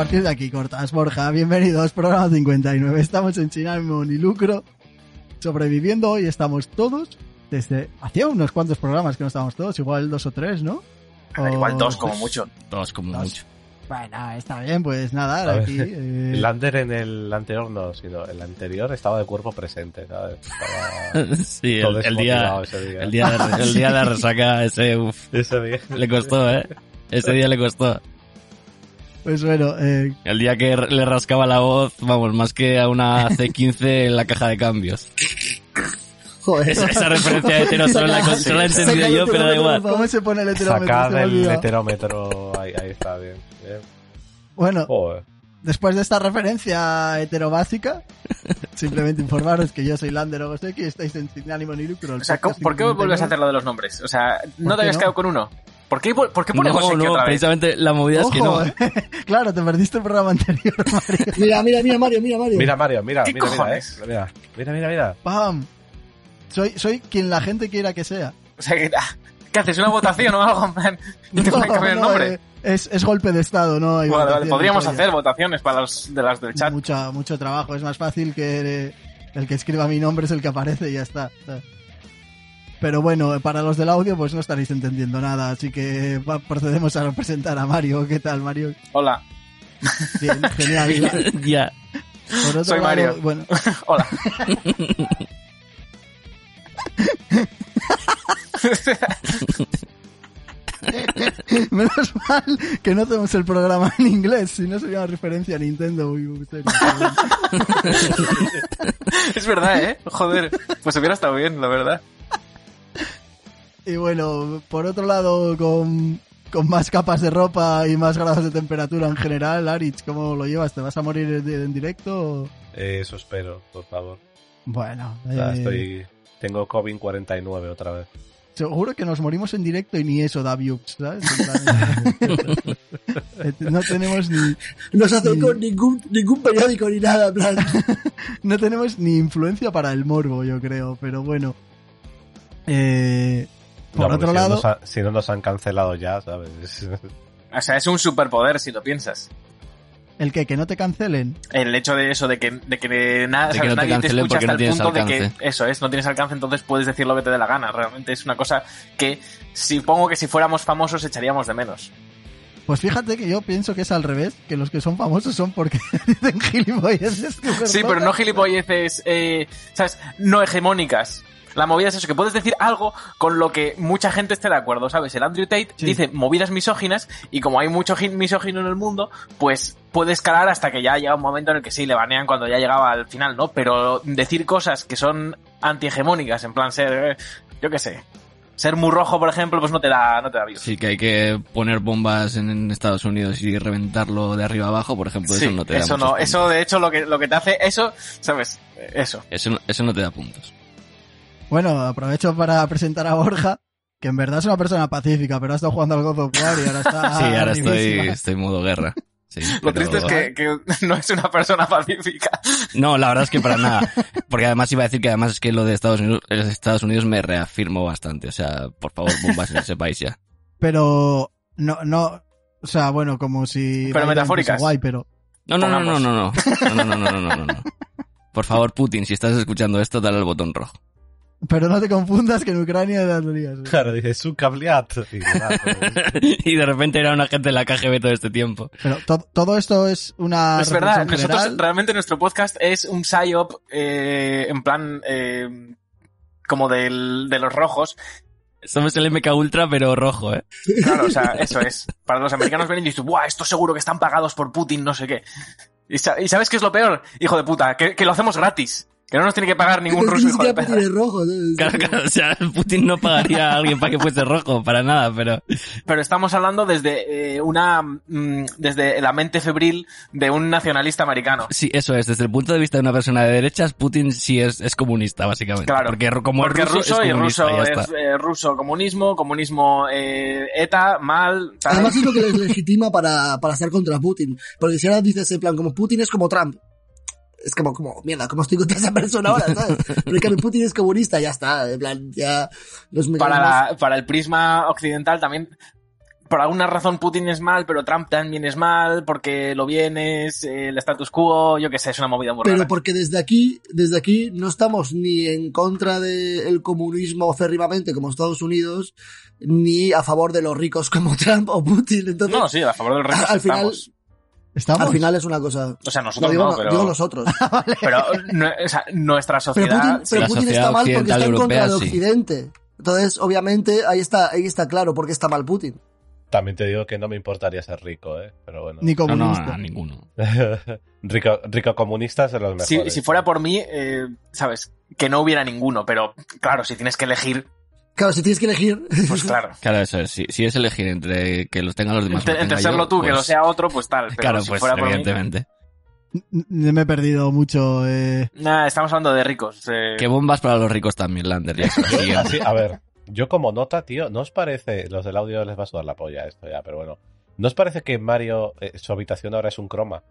partir de aquí cortas, Borja. Bienvenidos, programa 59. Estamos en Chinamo ni lucro, sobreviviendo y estamos todos desde hacía unos cuantos programas que no estábamos todos, igual dos o tres, ¿no? Igual dos como mucho. Dos como Dos. mucho. Bueno, está bien, pues nada, aquí. eh, Lander en el anterior no, sino el anterior estaba de cuerpo presente, ¿sabes? Estaba Sí, el, el día, desmotivado ese día. el día de, el día de la resaca ese, uf, Ese día. le costó, ¿eh? Ese día le costó. Pues bueno, eh, El día que le rascaba la voz, vamos, más que a una C15 en la caja de cambios. joder. Esa, esa referencia de hetero solo la, solo la he entendido yo, pero da igual. ¿Cómo se pone el heterómetro? Sacad el heterómetro, ahí, ahí está, bien. bien. Bueno, Joder. después de esta referencia heterobásica, simplemente informaros que yo soy Lander Ogoseki y estáis en Sin Ánimo ni Lucro. O sea, ¿cómo- podcast ¿por qué 59. vuelves a hacer lo de los nombres? O sea, ¿no ¿Por te habías no? quedado con uno? ¿Por qué, por qué ponemos No, no, otra vez? precisamente la movida es que Ojo, no. eh. claro, te perdiste el programa anterior, Mario. Mira, mira, mira, Mario, mira, Mario. Mira, Mario, mira, ¿Qué mira, mira, eh. Mira, mira, mira. Soy, soy quien la gente quiera que sea. O sea, que, ah, ¿qué haces? ¿Una votación o algo? plan? ¿Y te pueden cambiar el no, nombre? eh, es, es golpe de estado, ¿no? hay Vale, vale, podríamos hacer votaciones para los de las del chat. Mucho, mucho trabajo. Es más fácil que el que escriba mi nombre es el que aparece y ya está. Pero bueno, para los del audio pues no estaréis entendiendo nada, así que procedemos a presentar a Mario. ¿Qué tal, Mario? Hola, Bien, genial. ya. Por Soy lado, Mario. Bueno, hola. menos mal que no hacemos el programa en inglés, si no sería una referencia a Nintendo es verdad, ¿eh? Joder, pues hubiera estado bien, la verdad. Y bueno, por otro lado, con, con más capas de ropa y más grados de temperatura en general, Aritz, ¿cómo lo llevas? ¿Te vas a morir en, en directo? o? Eh, Eso espero, por favor. Bueno, O sea, eh, estoy... Tengo COVID 49 otra vez. seguro que nos morimos en directo y ni eso da views, ¿sabes? No tenemos ni, No se hace con ningún, ningún periódico ni nada, en plan. no tenemos ni influencia para el morbo, yo creo, pero bueno. Eh, por No, porque otro si no lado, nos ha- si no nos han cancelado ya, ¿sabes? O sea, es un superpoder si lo piensas. el que, que no te cancelen. El hecho de eso, de que, de que nada, De que ¿sabes? no te nadie te cancelen escucha porque hasta no el tienes punto de alcance. que eso es, no tienes alcance, entonces puedes decir lo que te dé la gana. Realmente es una cosa que supongo que si fuéramos famosos echaríamos de menos. Pues fíjate que yo pienso que es al revés, que los que son famosos son porque dicen gilipolleces. Sí, pero no gilipolleces, eh, ¿sabes? No hegemónicas. La movida es eso, que puedes decir algo con lo que mucha gente esté de acuerdo, ¿sabes? El Andrew Tate Sí. dice movidas misóginas y como hay mucho gi- misógino en el mundo, pues puede escalar hasta que ya llega un momento en el que sí, le banean cuando ya llegaba al final, ¿no? Pero decir cosas que son antihegemónicas, en plan ser, yo qué sé, ser muy rojo, por ejemplo, pues no te da, no te da views. Sí, que hay que poner bombas en, Estados Unidos y reventarlo de arriba abajo, por ejemplo, Sí, eso no te da eso no, puntos. eso de hecho lo que, lo que te hace, eso, ¿sabes? Eso. Eso, eso no te da puntos. Bueno, aprovecho para presentar a Borja, que en verdad es una persona pacífica, pero ha estado jugando al God of War y ahora está. sí, ahora estoy, estoy en modo guerra. Sí, Lo pero- triste es que, que no es una persona pacífica. No, la verdad es que para nada. Porque además iba a decir que además es que lo de Estados Unidos, los Estados Unidos me reafirmó bastante. O sea, por favor, bombas en ese país ya. Pero no, no, o sea, bueno, como si. Pero metafóricas. Guay, pero. No, no, no, no, no, no. No, no, no, no, no, no, no. Por favor, Putin, si estás escuchando esto, dale al botón rojo. Pero no te confundas que en Ucrania lías. ¿eh? Claro, dice su cableat. Y, de repente era una gente en la KGB todo este tiempo. Pero to- todo esto es una. es verdad, nosotros general. realmente nuestro podcast es un psyop eh, en plan eh, como del, de los rojos. Somos el MK Ultra, pero rojo, ¿eh? Claro, o sea, eso es. Para los americanos ven y dicen, ¡buah, esto seguro que están pagados por Putin, no sé qué! ¿Y, sa- y sabes qué es lo peor? Hijo de puta, que, que lo hacemos gratis. Que no nos tiene que pagar ningún ruso, ni hijo de siquiera. Putin es rojo. ¿sabes? Claro, claro, o sea, Putin no pagaría a alguien para que fuese rojo, para nada, pero... Pero estamos hablando desde eh, una... mm, desde la mente febril de un nacionalista americano. Sí, eso es. Desde el punto de vista de una persona de derechas, Putin sí es, es comunista, básicamente. Claro. Porque como Porque es ruso, y es comunista, ruso ya es eh, ruso comunismo, comunismo eh, ETA, mal, tal. Además es lo que les legitima para, para estar contra Putin. Porque si ahora dices en plan, como Putin es como Trump. Es como, como, mierda, ¿cómo estoy contra esa persona ahora, sabes? Pero en cambio Putin es comunista, ya está. En plan, ya los para, la- para el prisma occidental también por alguna razón Putin es mal, pero Trump también es mal, porque lo bien es eh, el status quo, yo qué sé, es una movida muy Pero rara. porque desde aquí, desde aquí no estamos ni en contra del comunismo férrimamente como Estados Unidos, ni a favor de los ricos como Trump o Putin. Entonces, No, sí, a favor del resto al final, estamos. Al final es una cosa. O sea, No, nosotros digo, no, no, pero, digo nosotros. pero no, o sea, nuestra Pero sociedad... Putin, pero Putin sociedad está mal porque está en contra sí. Occidente. Entonces, obviamente, ahí está, ahí está claro por qué está mal Putin. También te digo que no me importaría ser rico, ¿eh? Pero bueno. Ni No, no, comunista. a ninguno. rico, rico comunista es de los si fuera por mí, eh, sabes, que no hubiera ninguno, pero claro, si tienes que elegir, Claro, si tienes que elegir. pues claro. Claro, eso es. Si, si es elegir entre que los tengan los demás. Entre, serlo yo, tú, que pues, lo sea otro, pues tal. Pero Claro, si pues fuera por mí- evidentemente. Me he perdido mucho. Eh... Nah, estamos hablando de ricos. eh. Qué bombas para los ricos también, Lander. ya. Así, a ver, yo como nota, tío, ¿no os parece, los del audio les va a sudar la polla esto ya, pero bueno, ¿no os parece que Mario, eh, su habitación ahora es un croma?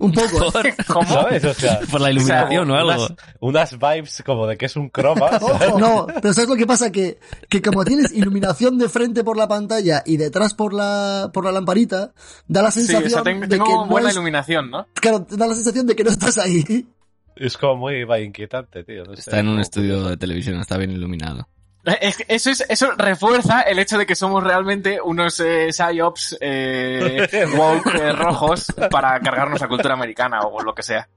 Un poco. ¿Cómo? ¿Sabes? O sea, Por la iluminación o algo. unas, unas vibes como de que es un croma. ¿sabes? No, pero ¿sabes lo que pasa? Que, que como tienes iluminación de frente por la pantalla y detrás por la, por la lamparita, da la Sí, sensación o sea, tengo, de tengo que no buena es- iluminación, ¿no? claro, da la sensación de que no estás ahí. Es como muy va, inquietante, tío. no sé, Está en un como estudio de televisión, está bien iluminado. Es que Eso, es, eso refuerza el hecho de que somos realmente unos eh, psyops eh, woke eh, rojos para cargarnos la cultura americana o lo que sea.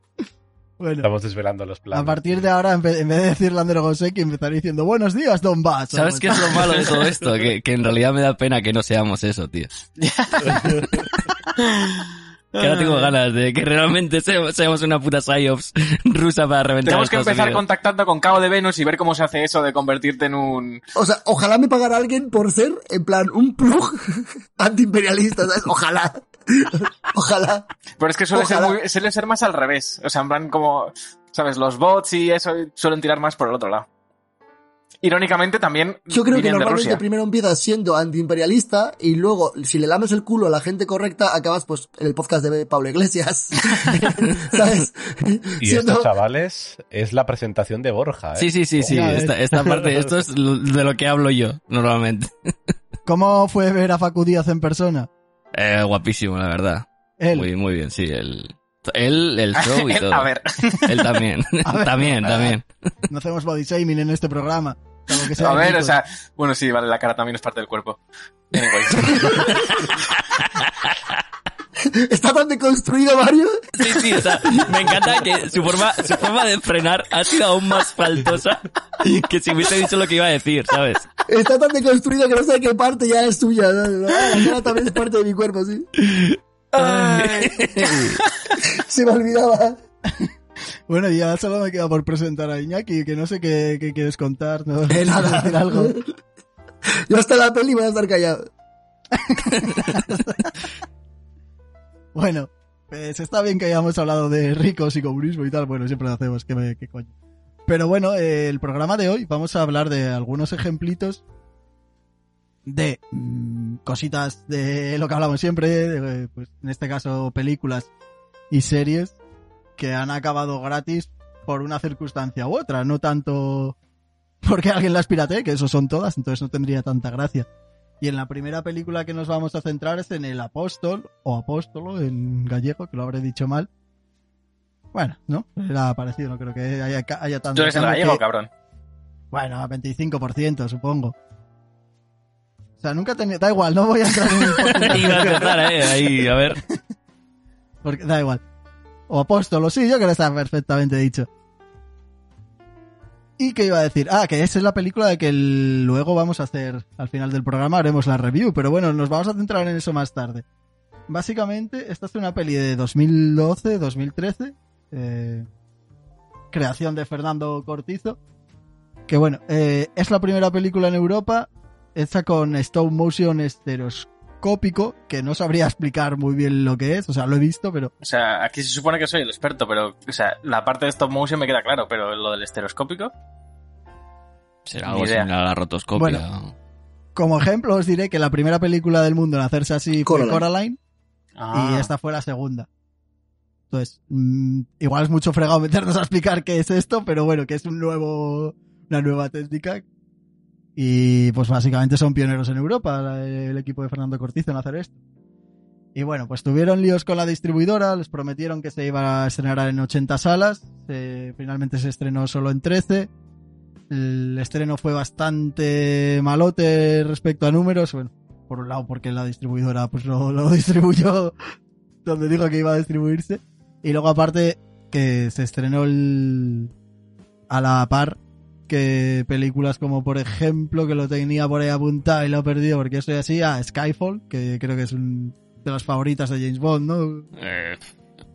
Bueno, Estamos desvelando los planes. a partir de ahora, en vez de decir Lander Goseki, empezaré diciendo Buenos días, Don Bass. ¿Sabes qué es lo malo de todo esto? Que, que en realidad me da pena que no seamos eso, tío. Que ahora tengo ganas de que realmente se- seamos una puta psyops rusa para reventar Tenemos que empezar Unidos. contactando con Cabo de Venus y ver cómo se hace eso de convertirte en un... O sea, ojalá me pagara alguien por ser, en plan, un plug antiimperialista, ¿sabes? Ojalá. Ojalá. Pero es que suele ser, muy- suele ser más al revés. O sea, en plan como, ¿sabes? Los bots y eso suelen tirar más por el otro lado. Irónicamente también Yo creo que de normalmente Rusia. primero empiezas siendo antiimperialista y luego, si le lames el culo a la gente correcta, acabas pues en el podcast de Pablo Iglesias. ¿Sabes? Y Siendo- esto, chavales, es la presentación de Borja, ¿eh? Sí, sí, sí, sí. Esta, esta parte, esto es de lo que hablo yo, normalmente. ¿Cómo fue ver a Facu Díaz en persona? Eh, guapísimo, la verdad. Él. Muy, muy bien, sí. El, él, el show y Él- todo. a ver, Él también. A ver. también, también. No hacemos body shaming en este programa. Que sea a ver, ricos. o sea, bueno, sí, vale, la cara también es parte del cuerpo. Está tan deconstruido, Mario. Sí, sí, o sea, me encanta que su forma, su forma de frenar ha sido aún más faltosa que si hubiese dicho lo que iba a decir, ¿sabes? Está tan deconstruido que no sé qué parte ya es suya. ¿no? Ah, La cara también es parte de mi cuerpo, sí. Se me olvidaba. Bueno, y ya solo me queda por presentar a Iñaki, que no sé qué, qué quieres contar. ¿no? Nada. decir algo. Yo hasta la peli voy a estar callado. Bueno, pues está bien que hayamos hablado de ricos y comunismo y tal. Bueno, siempre lo hacemos, que me, qué coño. Pero bueno, eh, el programa de hoy vamos a hablar de algunos ejemplitos de mm, cositas de lo que hablamos siempre, de, pues, en este caso películas y series que han acabado gratis por una circunstancia u otra, no tanto porque alguien las piratee, que eso son todas, entonces no tendría tanta gracia. Y en la primera película que nos vamos a centrar es en el apóstol, o apóstolo en gallego, que lo habré dicho mal. Bueno, ¿no? Era parecido, no creo que haya, haya tanto. Tú eres el gallego, que- cabrón. Bueno, a 25%, supongo. O sea, nunca he tenido... Da igual, no voy a entrar en Iba a empezar, eh, ahí, a ver. porque da igual. O apóstolo, sí, yo creo que está perfectamente dicho. ¿Y qué iba a decir? Ah, que esa es la película de que luego vamos a hacer, al final del programa haremos la review, pero bueno, nos vamos a centrar en eso más tarde. Básicamente, esta es una peli de 2012, 2013, eh, creación de Fernando Cortizo, que bueno, eh, es la primera película en Europa hecha con stop motion que no sabría explicar muy bien lo que es, o sea, lo he visto, pero O sea, aquí se supone que soy el experto, pero, o sea, la parte de stop motion me queda claro, pero lo del estereoscópico. Será algo idea. similar a la rotoscopia. Bueno. como ejemplo os diré que la primera película del mundo en hacerse así fue Coraline. Coraline, Ah. y esta fue la segunda. Entonces, mm, igual es mucho fregado meternos a explicar qué es esto, pero bueno, que es un nuevo, una nueva técnica Y pues básicamente son pioneros en Europa, el equipo de Fernando Cortizo en hacer esto. Y bueno, pues tuvieron líos con la distribuidora, les prometieron que se iba a estrenar en 80 salas, finalmente se estrenó solo en 13. El estreno fue bastante malote respecto a números, bueno, por un lado porque la distribuidora pues lo, lo distribuyó donde dijo que iba a distribuirse. Y luego aparte que se estrenó el, a la par que películas como por ejemplo que lo tenía por ahí apuntado y lo he perdido porque soy así a Skyfall que creo que es un de las favoritas de James Bond no Eh,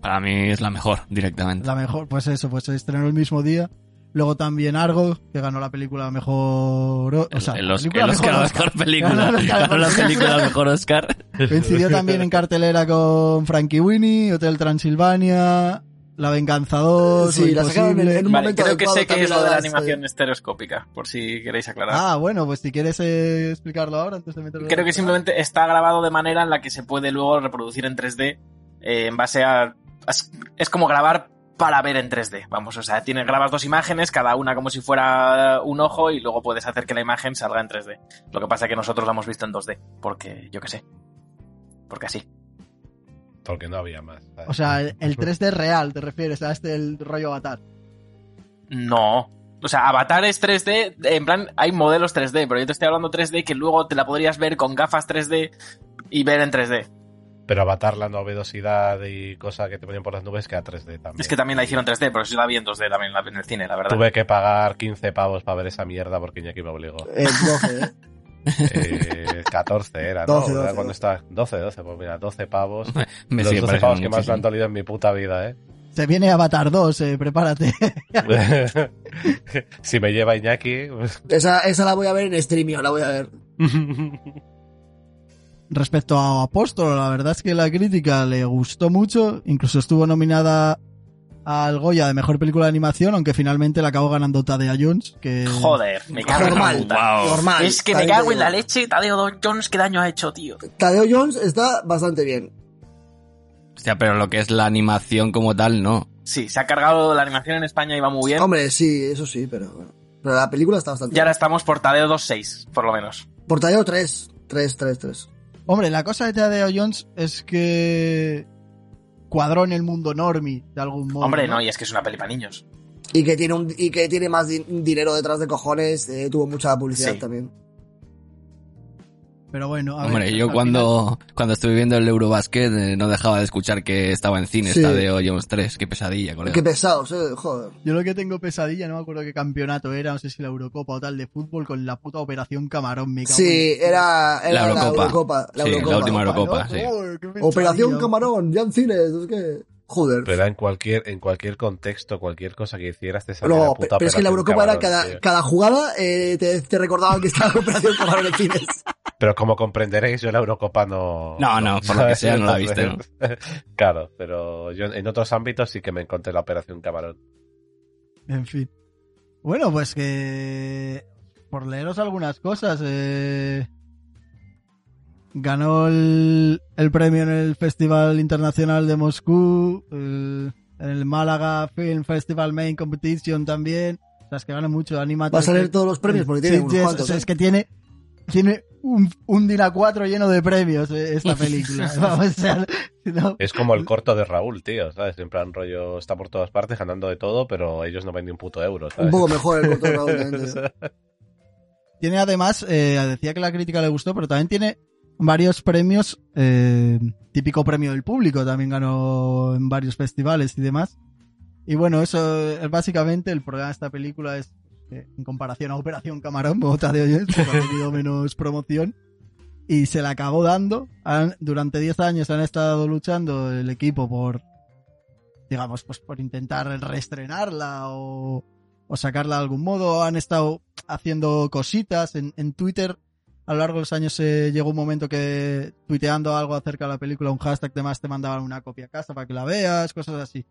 para mí es la mejor, directamente. la mejor pues eso pues se estrenó el mismo día luego también Argo que ganó la película mejor o sea, el, película el Oscar la Oscar. mejor película. Ganó el Oscar la película mejor Oscar. coincidió también en cartelera con Frankie Winnie Hotel Transilvania La Venganza 2 Sí, la sacaron en- Imposible. en un Vale, momento creo que sé que es lo de la animación eh, estereoscópica, por si queréis aclarar. Ah, bueno, pues si quieres eh, explicarlo ahora antes de meterlo. Creo que simplemente está grabado de manera en la que se puede luego reproducir en 3D eh, en base a... Es, es como grabar para ver en 3D, vamos, o sea, tienes, grabas dos imágenes, cada una como si fuera un ojo y luego puedes hacer que la imagen salga en 3D. Lo que pasa es que nosotros la hemos visto en 2D, porque yo qué sé, porque así. Porque no había más. ¿sabes? O sea, el, el 3D real, te refieres a este el rollo avatar. No. O sea, Avatar es 3D, en plan, hay modelos 3D, pero yo te estoy hablando 3D que luego te la podrías ver con gafas 3D y ver en 3D. Pero avatar la novedosidad y cosa que te ponían por las nubes queda 3D también. Es que también la hicieron 3D, pero yo la vi en 2D también en el cine, la verdad. Tuve que pagar 15 pavos para ver esa mierda porque Iñaki me obligó. eh, 12, ¿eh? Eh, 14 era, ¿no? 12, Era 12, cuando estaba 12, 12, pues mira, 12 pavos. Me los sigue 12 pavos que más me han dolido en mi puta vida, ¿eh? Se viene Avatar 2, eh, prepárate. si me lleva Iñaki, pues... Esa, esa la voy a ver en streaming, la voy a ver. Respecto a Apóstolo, la verdad es que la crítica le gustó mucho. Incluso estuvo nominada al Goya de Mejor Película de Animación, aunque finalmente la acabó ganando Tadea Jones, que... Joder, me cago en la Normal, puta. normal. Es que me También cago en la leche, Tadeo Jones, qué daño ha hecho, tío. Tadeo Jones está bastante bien. Hostia, pero lo que es la animación como tal, no. Sí, se ha cargado la animación en España y va muy bien. Hombre, sí, eso sí, pero bueno. Pero la película está bastante Y ahora bien. estamos por Tadeo 2.6, por lo menos. Por Tadeo 3. 3, 3, 3. Hombre, la cosa de Tadeo Jones es que cuadró en el mundo normie, de algún modo. Hombre, no, y es que es una peli para niños. Y que tiene un, y que tiene más di- dinero detrás de cojones, eh, tuvo mucha publicidad Sí. también. Pero bueno, a Hombre, ver, yo cuando, cuando estuve viendo el Eurobasket eh, no dejaba de escuchar que estaba en cine Sí. esta de Jones 3. Qué pesadilla, colega. Qué pesados, eh, joder. Yo lo que tengo pesadilla, no me acuerdo qué campeonato era, no sé si la Eurocopa o tal de fútbol, con la puta Operación Camarón. Me cago Sí, en- era, era La la Eurocopa. Eurocopa. La Sí, la Eurocopa. última ¿no? Eurocopa, sí. Joder, qué pesadilla. Operación Camarón, ya en cines, es que... Joder. Pero en cualquier, en cualquier contexto, cualquier cosa que hicieras te salía No, la puta pero es que la Eurocopa era Camarón, cada, tío. cada jugada eh, te, te recordaban que estaba Operación Camarón en cines. Pero como comprenderéis, yo la Eurocopa no... No, no, por lo que sea, no la viste, ¿no? claro, pero yo en otros ámbitos sí que me encontré la Operación Camarón. En fin. Bueno, pues que. Por leeros algunas cosas. Eh... Ganó el, el premio en el Festival Internacional de Moscú. el- en el Málaga Film Festival Main Competition también. O sea, es que gana mucho. Anima Va a salir todos los premios porque tiene Sí, unos sí, es- cuantos. o sea, ¿eh? es que tiene. Tiene un, un DIN A4 lleno de premios eh, esta película. Vamos, o sea, no- Es como el corto de Raúl, tío, ¿sabes? En plan rollo, está por todas partes ganando de todo, pero ellos no ven ni un puto euro, ¿sabes? Un poco mejor el corto de Raúl también. Tiene además, eh, decía que la crítica le gustó, pero también tiene varios premios, eh, típico premio del público, también ganó en varios festivales y demás. Y bueno, eso es básicamente el problema de esta película es que en comparación a Operación Camarón, Bota de que ha tenido menos promoción y se la acabó dando. Han- durante 10 años han estado luchando el equipo por, digamos, pues por intentar reestrenarla o, o sacarla de algún modo. Han estado haciendo cositas en, en Twitter. A lo largo de los años eh, llegó un momento que tuiteando algo acerca de la película, un hashtag demás te mandaban una copia a casa para que la veas, cosas así.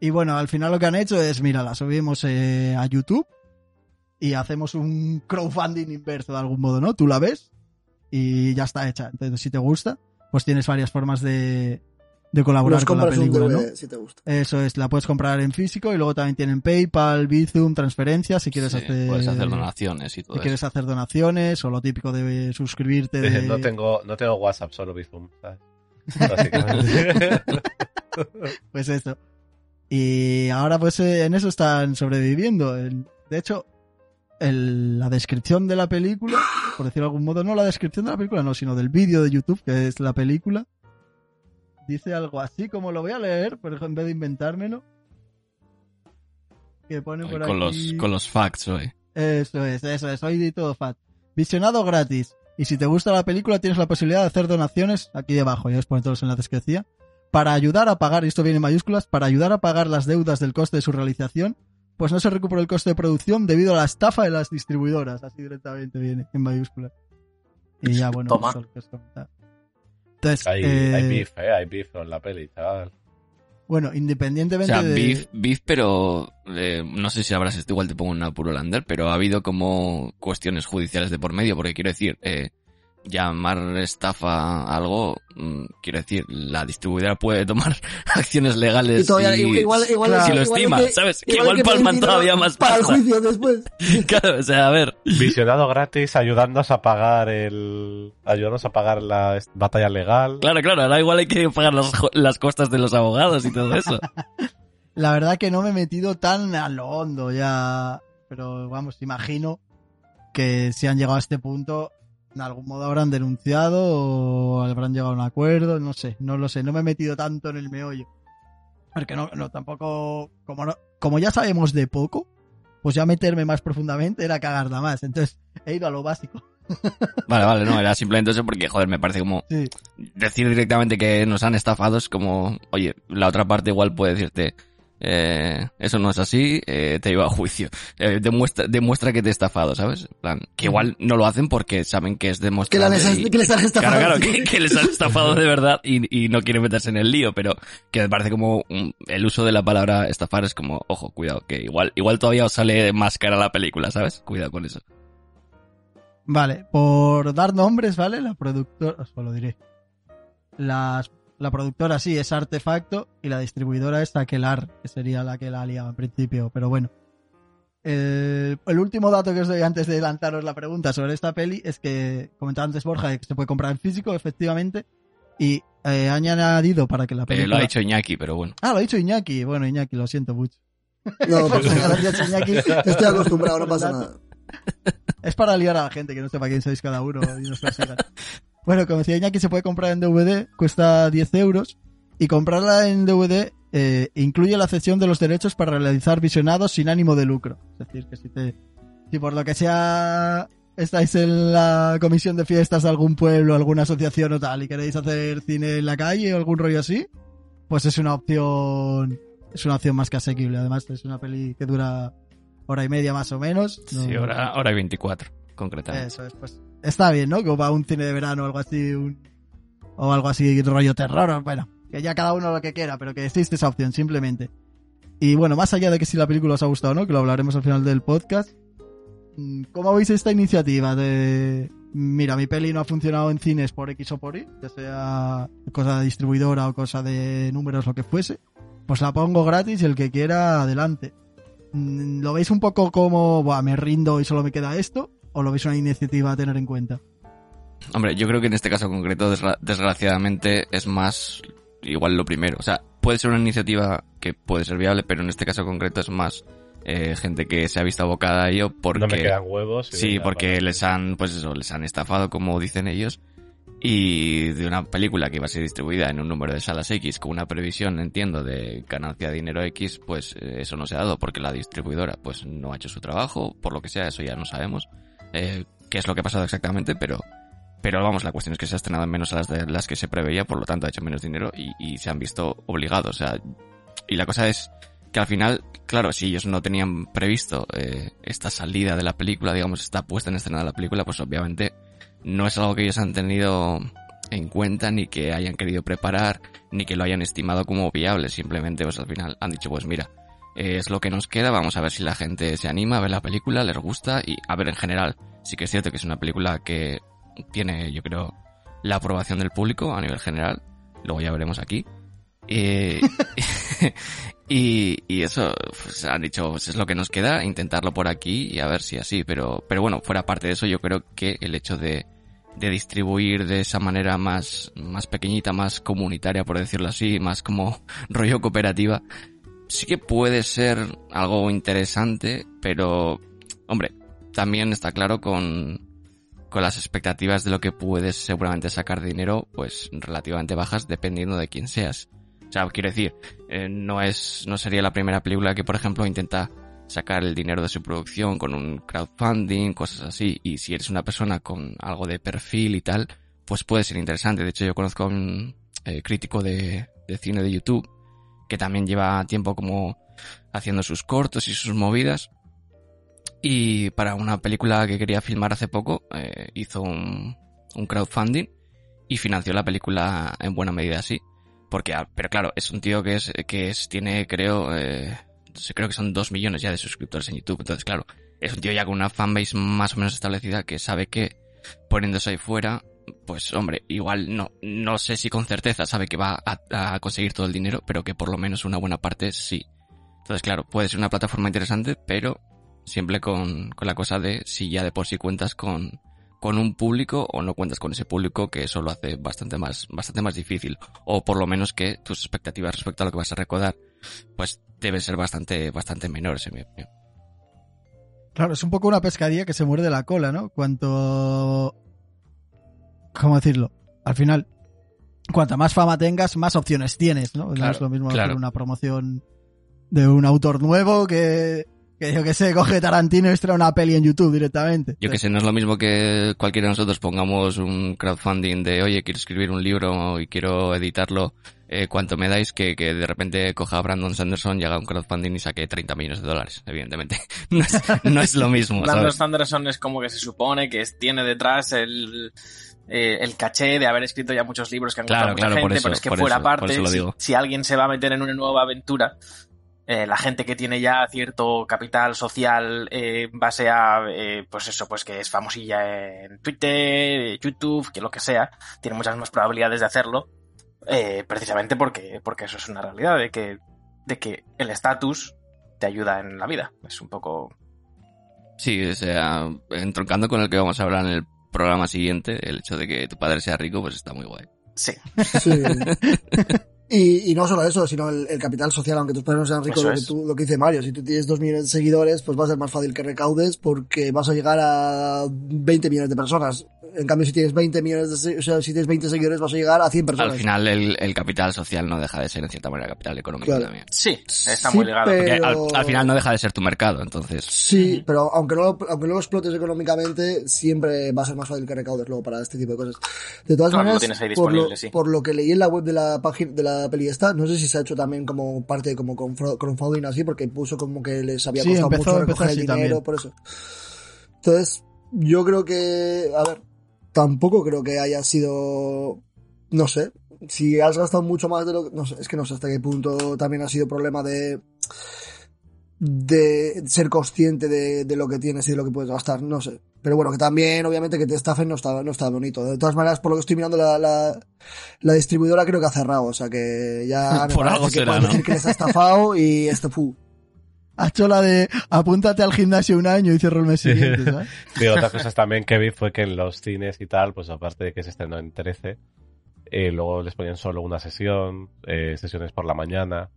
Y bueno, al final lo que han hecho es, mira, la subimos eh, a YouTube y hacemos un crowdfunding inverso de algún modo, ¿no? Tú la ves y ya está hecha. Entonces, si te gusta, pues tienes varias formas de, de colaborar Los con la compras un película, ¿no? DVD si te gusta. Eso es, la puedes comprar en físico y luego también tienen PayPal, Bizum, transferencias si quieres Sí, hacer Puedes hacer donaciones y todo si eso. quieres hacer donaciones o lo típico de suscribirte de... No tengo, no tengo WhatsApp, solo Bizum. ¿sabes? Básicamente. Pues eso. Y ahora pues eh, en eso están sobreviviendo. En- De hecho, el- la descripción de la película, por decirlo de algún modo, no la descripción de la película, no, sino del vídeo de YouTube, que es la película, dice algo así como lo voy a leer, por ejemplo, en vez de inventármelo. Que pone Hoy por con, los, aquí- con los facts, hoy. Eso es, eso es, hoy de todo fat. Visionado gratis. Y si te gusta la película, tienes la posibilidad de hacer donaciones, aquí debajo, ya os pongo todos los enlaces que decía, para ayudar a pagar, y esto viene en mayúsculas, para ayudar a pagar las deudas del coste de su realización, pues no se recuperó el coste de producción debido a la estafa de las distribuidoras, así directamente viene, en mayúsculas. Y ya, bueno, Toma. eso es lo que os comentaba. Entonces, hay, eh, hay beef, ¿eh? Hay beef con la peli, chaval. bueno, O independientemente sea, de... beef, beef, pero eh, no sé si habrás esto, igual te pongo un apuro lander, pero ha habido como cuestiones judiciales de por medio, porque quiero decir, eh, llamar estafa a algo, mm, quiero decir, la distribuidora puede tomar acciones legales Y todavía, y- igual, igual, si lo igual estima, que- ¿sabes? Que igual que palman todavía más Para el juicio después. Claro, o sea, a ver. Visionado gratis, ayudándonos a pagar el. Ayudándonos a pagar la batalla legal. Claro, claro, ahora igual hay que pagar las, jo- las costas de los abogados y todo eso. La verdad que no me he metido tan a lo hondo ya. Pero vamos, imagino que si han llegado a este punto, de algún modo habrán denunciado o habrán llegado a un acuerdo, no sé, no lo sé, no me he metido tanto en el meollo. Porque no, no tampoco, como no, como ya sabemos de poco, pues ya meterme más profundamente era cagarla más. Entonces he ido a lo básico. Vale, vale, no, era simplemente eso porque, joder, me parece como Sí. decir directamente que nos han estafado es como, oye, la otra parte igual puede decirte, eh, eso no es así, eh, te lleva a juicio. Eh, demuestra, demuestra que te he estafado, ¿sabes? Plan, que igual no lo hacen porque saben que es Que, y- que les han estafado. Claro, claro, que, que les han estafado de verdad y, y no quieren meterse en el lío, pero que me parece como un- el uso de la palabra estafar es como, ojo, cuidado, que igual, igual todavía os sale más cara la película, ¿sabes? Cuidado con eso. Vale, por dar nombres, ¿vale? La productora, os lo diré. Las- la productora sí es Artefacto y la distribuidora es Aquelar, que sería la que la liaba en principio, pero bueno. El, el último dato que os doy antes de lanzaros la pregunta sobre esta peli es que comentaba antes Borja que se puede comprar en físico, efectivamente, y eh, han añadido para que la Eh, película... lo ha dicho Iñaki, pero bueno. Ah, lo ha dicho Iñaki. Bueno, Iñaki, lo siento mucho. No, pues, Gracias, Iñaki. estoy acostumbrado, no pasa nada. Es para liar a la gente que no sepa quién sois cada uno y nos persigan. Bueno, como decía Iñaki, se puede comprar en DVD, cuesta 10 euros. Y comprarla en DVD eh, incluye la cesión de los derechos para realizar visionados sin ánimo de lucro. Es decir, que si te. Si por lo que sea estáis en la comisión de fiestas de algún pueblo, alguna asociación o tal, y queréis hacer cine en la calle o algún rollo así, pues es una opción. Es una opción más que asequible. Además, es una peli que dura hora y media más o menos. No- Sí, hora, hora y 24, concretamente. eso es, pues está bien, ¿no? Como para un cine de verano o algo así, un- o algo así, rollo terror, bueno, que ya cada uno lo que quiera, pero que existe esa opción, simplemente. Y bueno, más allá de que si la película os ha gustado no, que lo hablaremos al final del podcast, mm, ¿cómo veis esta iniciativa de... Mira, mi peli no ha funcionado en cines por X o por Y, ya sea cosa de distribuidora o cosa de números, lo que fuese, pues la pongo gratis y el que quiera, adelante. Mm, ¿Lo veis un poco como, Buah, me rindo y solo me queda esto? ¿O lo veis una iniciativa a tener en cuenta? Hombre, yo creo que en este caso concreto, desgra- desgraciadamente, es más igual lo primero. O sea, puede ser una iniciativa que puede ser viable, pero en este caso concreto es más eh, gente que se ha visto abocada a ello porque... No me quedan huevos. Sí, porque les han, pues eso, les han estafado, como dicen ellos. Y de una película que iba a ser distribuida en un número de salas X con una previsión, entiendo, de ganancia de dinero X, pues eh, eso no se ha dado porque la distribuidora pues no ha hecho su trabajo, por lo que sea, eso ya no sabemos eh, qué es lo que ha pasado exactamente, pero pero vamos, la cuestión es que se ha estrenado en menos salas de las que se preveía, por lo tanto ha hecho menos dinero y, y se han visto obligados. O sea, y la cosa es que al final, claro, si ellos no tenían previsto eh, esta salida de la película, digamos, esta puesta en escena de la película, pues obviamente no es algo que ellos han tenido en cuenta, ni que hayan querido preparar, ni que lo hayan estimado como viable. Simplemente, pues al final han dicho, pues mira, es lo que nos queda, vamos a ver si la gente se anima a ver la película, les gusta, y a ver, en general, sí que es cierto que es una película que tiene, yo creo, la aprobación del público a nivel general, luego ya veremos aquí, Eh, y, y eso, pues han dicho, pues es lo que nos queda, intentarlo por aquí y a ver si así, pero, pero bueno, fuera parte de eso, yo creo que el hecho de, de distribuir de esa manera más, más pequeñita, más comunitaria, por decirlo así, más como rollo cooperativa, sí que puede ser algo interesante, pero, hombre, también está claro con, con las expectativas de lo que puedes seguramente sacar de dinero, pues relativamente bajas dependiendo de quién seas. O sea, quiero decir, eh, no es, no sería la primera película que, por ejemplo, intenta sacar el dinero de su producción con un crowdfunding, cosas así. Y si eres una persona con algo de perfil y tal, pues puede ser interesante. De hecho, yo conozco a un eh, crítico de, de cine de YouTube que también lleva tiempo como haciendo sus cortos y sus movidas. Y para una película que quería filmar hace poco, eh, hizo un, un crowdfunding y financió la película en buena medida así. Porque, ah, pero claro, es un tío que es, que es, tiene, creo, eh, creo que son dos millones ya de suscriptores en YouTube. Entonces, claro, es un tío ya con una fanbase más o menos establecida que sabe que poniéndose ahí fuera, pues hombre, igual no, no sé si con certeza sabe que va a, conseguir todo el dinero, pero que por lo menos una buena parte sí. Entonces, claro, puede ser una plataforma interesante, pero siempre con, con la cosa de si ya de por sí cuentas con, con un público o no cuentas con ese público que eso lo hace bastante más, bastante más difícil. O por lo menos que tus expectativas respecto a lo que vas a recordar, pues deben ser bastante, bastante menores en mi opinión. Claro, es un poco una pescadilla que se muerde la cola, ¿no? Cuanto... ¿Cómo decirlo? Al final, cuanta más fama tengas, más opciones tienes, ¿no? Claro, no es lo mismo claro. hacer una promoción de un autor nuevo que, que yo que sé, coge Tarantino y extrae una peli en YouTube directamente. Yo que sé, no es lo mismo que cualquiera de nosotros pongamos un crowdfunding de, oye, quiero escribir un libro y quiero editarlo, eh, ¿cuánto me dais? Que, que de repente coja a Brandon Sanderson y haga un crowdfunding y saque 30 millones de dólares, evidentemente. No es, no es lo mismo, Brandon. Sanderson es como que se supone que es- tiene detrás el, eh, el caché de haber escrito ya muchos libros que han Claro, gustado a mucha claro, gente, eso, pero es que fuera eso, parte, si, alguien se va a meter en una nueva aventura, eh, la gente que tiene ya cierto capital social eh, en base a, eh, pues eso, pues que es famosilla en Twitter, YouTube, que lo que sea, tiene muchas más probabilidades de hacerlo, precisamente porque, porque eso es una realidad, de que, de que el estatus te ayuda en la vida. Es un poco... Sí, o sea, entroncando con el que vamos a hablar en el programa siguiente, el hecho de que tu padre sea rico, pues está muy guay. Sí, Sí. Y, y no solo eso, sino el, el capital social, aunque tus padres no sean ricos, lo que, tú, lo que dice Mario, si tú tienes dos millones de seguidores, pues va a ser más fácil que recaudes porque vas a llegar a 20 millones de personas. En cambio, si tienes 20 millones de, o sea, si tienes 20 seguidores, vas a llegar a 100 personas. Al final, el, el capital social no deja de ser, en cierta manera, capital económico Claro. también. sí, está Sí, muy ligado. pero- Porque al, al final no deja de ser tu mercado, entonces. Sí, pero aunque no, lo- aunque no lo explotes económicamente, siempre va a ser más fácil que recaudes luego para este tipo de cosas. De todas maneras, por, lo, sí. por lo que leí en la web de la página de la peli esta, no sé si se ha hecho también como parte como con crowdfunding así, porque puso como que les había Sí, costado empezó- mucho recoger el dinero, también. por eso. Entonces, yo creo que, a ver, tampoco creo que haya sido, no sé, si has gastado mucho más de lo que, no sé, es que no sé hasta qué punto también ha sido problema de, de ser consciente de, de lo que tienes y de lo que puedes gastar, no sé. Pero bueno, que también, obviamente, que te estafen no está, no está bonito. De todas maneras, por lo que estoy mirando, la, la, la distribuidora creo que ha cerrado, o sea que ya Por algo que será, ¿no? decir que les ha estafado y esto, fu. Ha hecho la de apúntate al gimnasio un año y cierro el mes siguiente, ¿sabes? Y otra cosa también que vi fue que en los cines y tal, pues aparte de que se estrenó en 13, eh, luego les ponían solo una sesión, eh, sesiones por la mañana,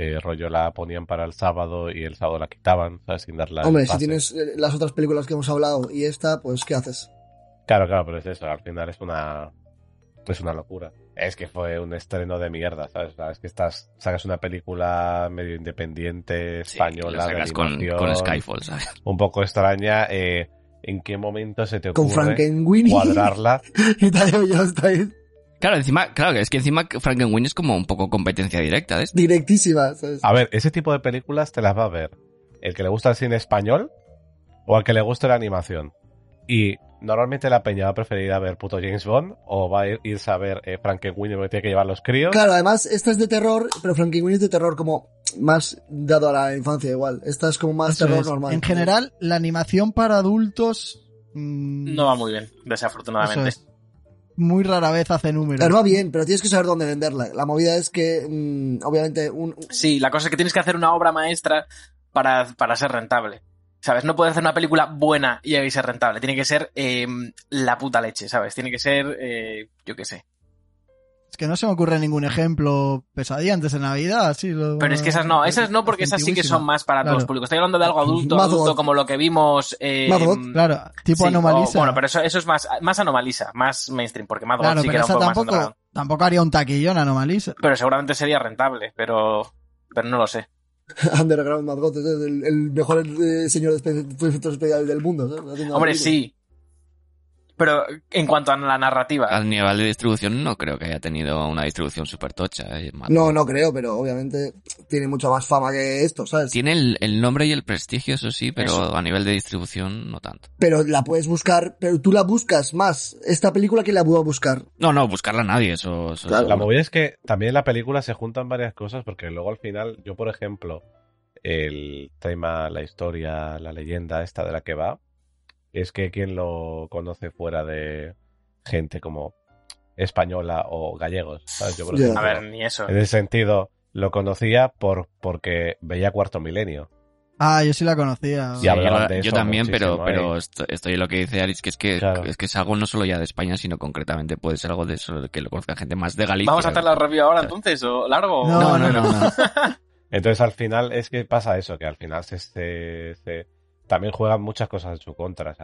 eh, rollo la ponían para el sábado y el sábado la quitaban, ¿sabes? Sin darla. Hombre, si tienes eh, las otras películas que hemos hablado y esta, pues, ¿qué haces? Claro, claro, pero es eso, al final es una. Es una locura. Es que fue un estreno de mierda, ¿sabes? Es que estás, sacas una película medio independiente, Sí, española, de sacas con, animación, con Skyfall, ¿sabes? un poco extraña. Eh, ¿En qué momento se te Con ocurre Frankenweenie cuadrarla? y Tadeo Yost Claro, encima, claro, es que encima Frankenweenie es como un poco competencia directa de esto. directísima, ¿sabes? A ver, ese tipo de películas te las va a ver el que le gusta el cine español o al que le gusta la animación. Y normalmente la peña va a preferir ir a ver puto James Bond o va a ir, irse a ver eh, Frankenweenie porque tiene que llevar los críos. Claro, además, esta es de terror, pero Frankenweenie es de terror como más dado a la infancia igual. Esta es como más Eso terror es. normal. En general, la animación para adultos. mm, No va muy bien, desafortunadamente. Muy rara vez hace números. Pero va bien, pero tienes que saber dónde venderla. La movida es que, mm, obviamente, un, Sí, la cosa es que tienes que hacer una obra maestra para, para ser rentable. ¿Sabes? No puedes hacer una película buena y ahí ser rentable. Tiene que ser eh, la puta leche, ¿sabes? Tiene que ser, eh, yo qué sé. Es que no se me ocurre ningún ejemplo pesadilla antes de Navidad, así. lo- Pero es que esas no, esas no porque esas sí que son más para todos los públicos. Estoy hablando de algo adulto, Mad adulto God. como lo que vimos. Eh, Mad God, Claro, tipo sí, anomalisa. o- bueno, pero eso, eso es más, más anomaliza, más mainstream, porque Mad God sí que era un poco más tampoco, underground. tampoco haría un taquillón anomalisa. Pero seguramente sería rentable, pero, pero no lo sé. Underground Mad God, es el, el mejor eh, señor de efectos especiales del mundo. ¿sabes? Hombre, sí. Pero en cuanto a la narrativa, Al nivel de distribución no creo que haya tenido una distribución súper tocha. eh, No, no creo, pero obviamente tiene mucha más fama que esto, ¿sabes? Tiene el, el nombre y el prestigio, eso sí, pero Eso. a nivel de distribución no tanto. Pero la puedes buscar, pero tú la buscas más. Esta película que la puedo buscar. No, no, buscarla nadie, eso, eso Claro. La movida es que también en la película se juntan varias cosas porque luego al final, yo por ejemplo, el tema, la historia, la leyenda esta de la que va, es que quien lo conoce fuera de gente como española o gallegos, a ver, ni eso. en ese sentido lo conocía por porque veía Cuarto Milenio. Ah, yo sí la conocía. Sí, yo, yo también, pero, ¿eh? pero esto- estoy en lo que dice Aris, que es que, Claro. es que es algo no solo ya de España, sino concretamente puede ser algo de eso, que lo conozca gente más de Galicia. ¿Vamos a hacer la review ahora entonces? ¿O largo? No, No, no, no, no. Entonces al final es que pasa eso, que al final se, se- se- también juegan muchas cosas en su contra.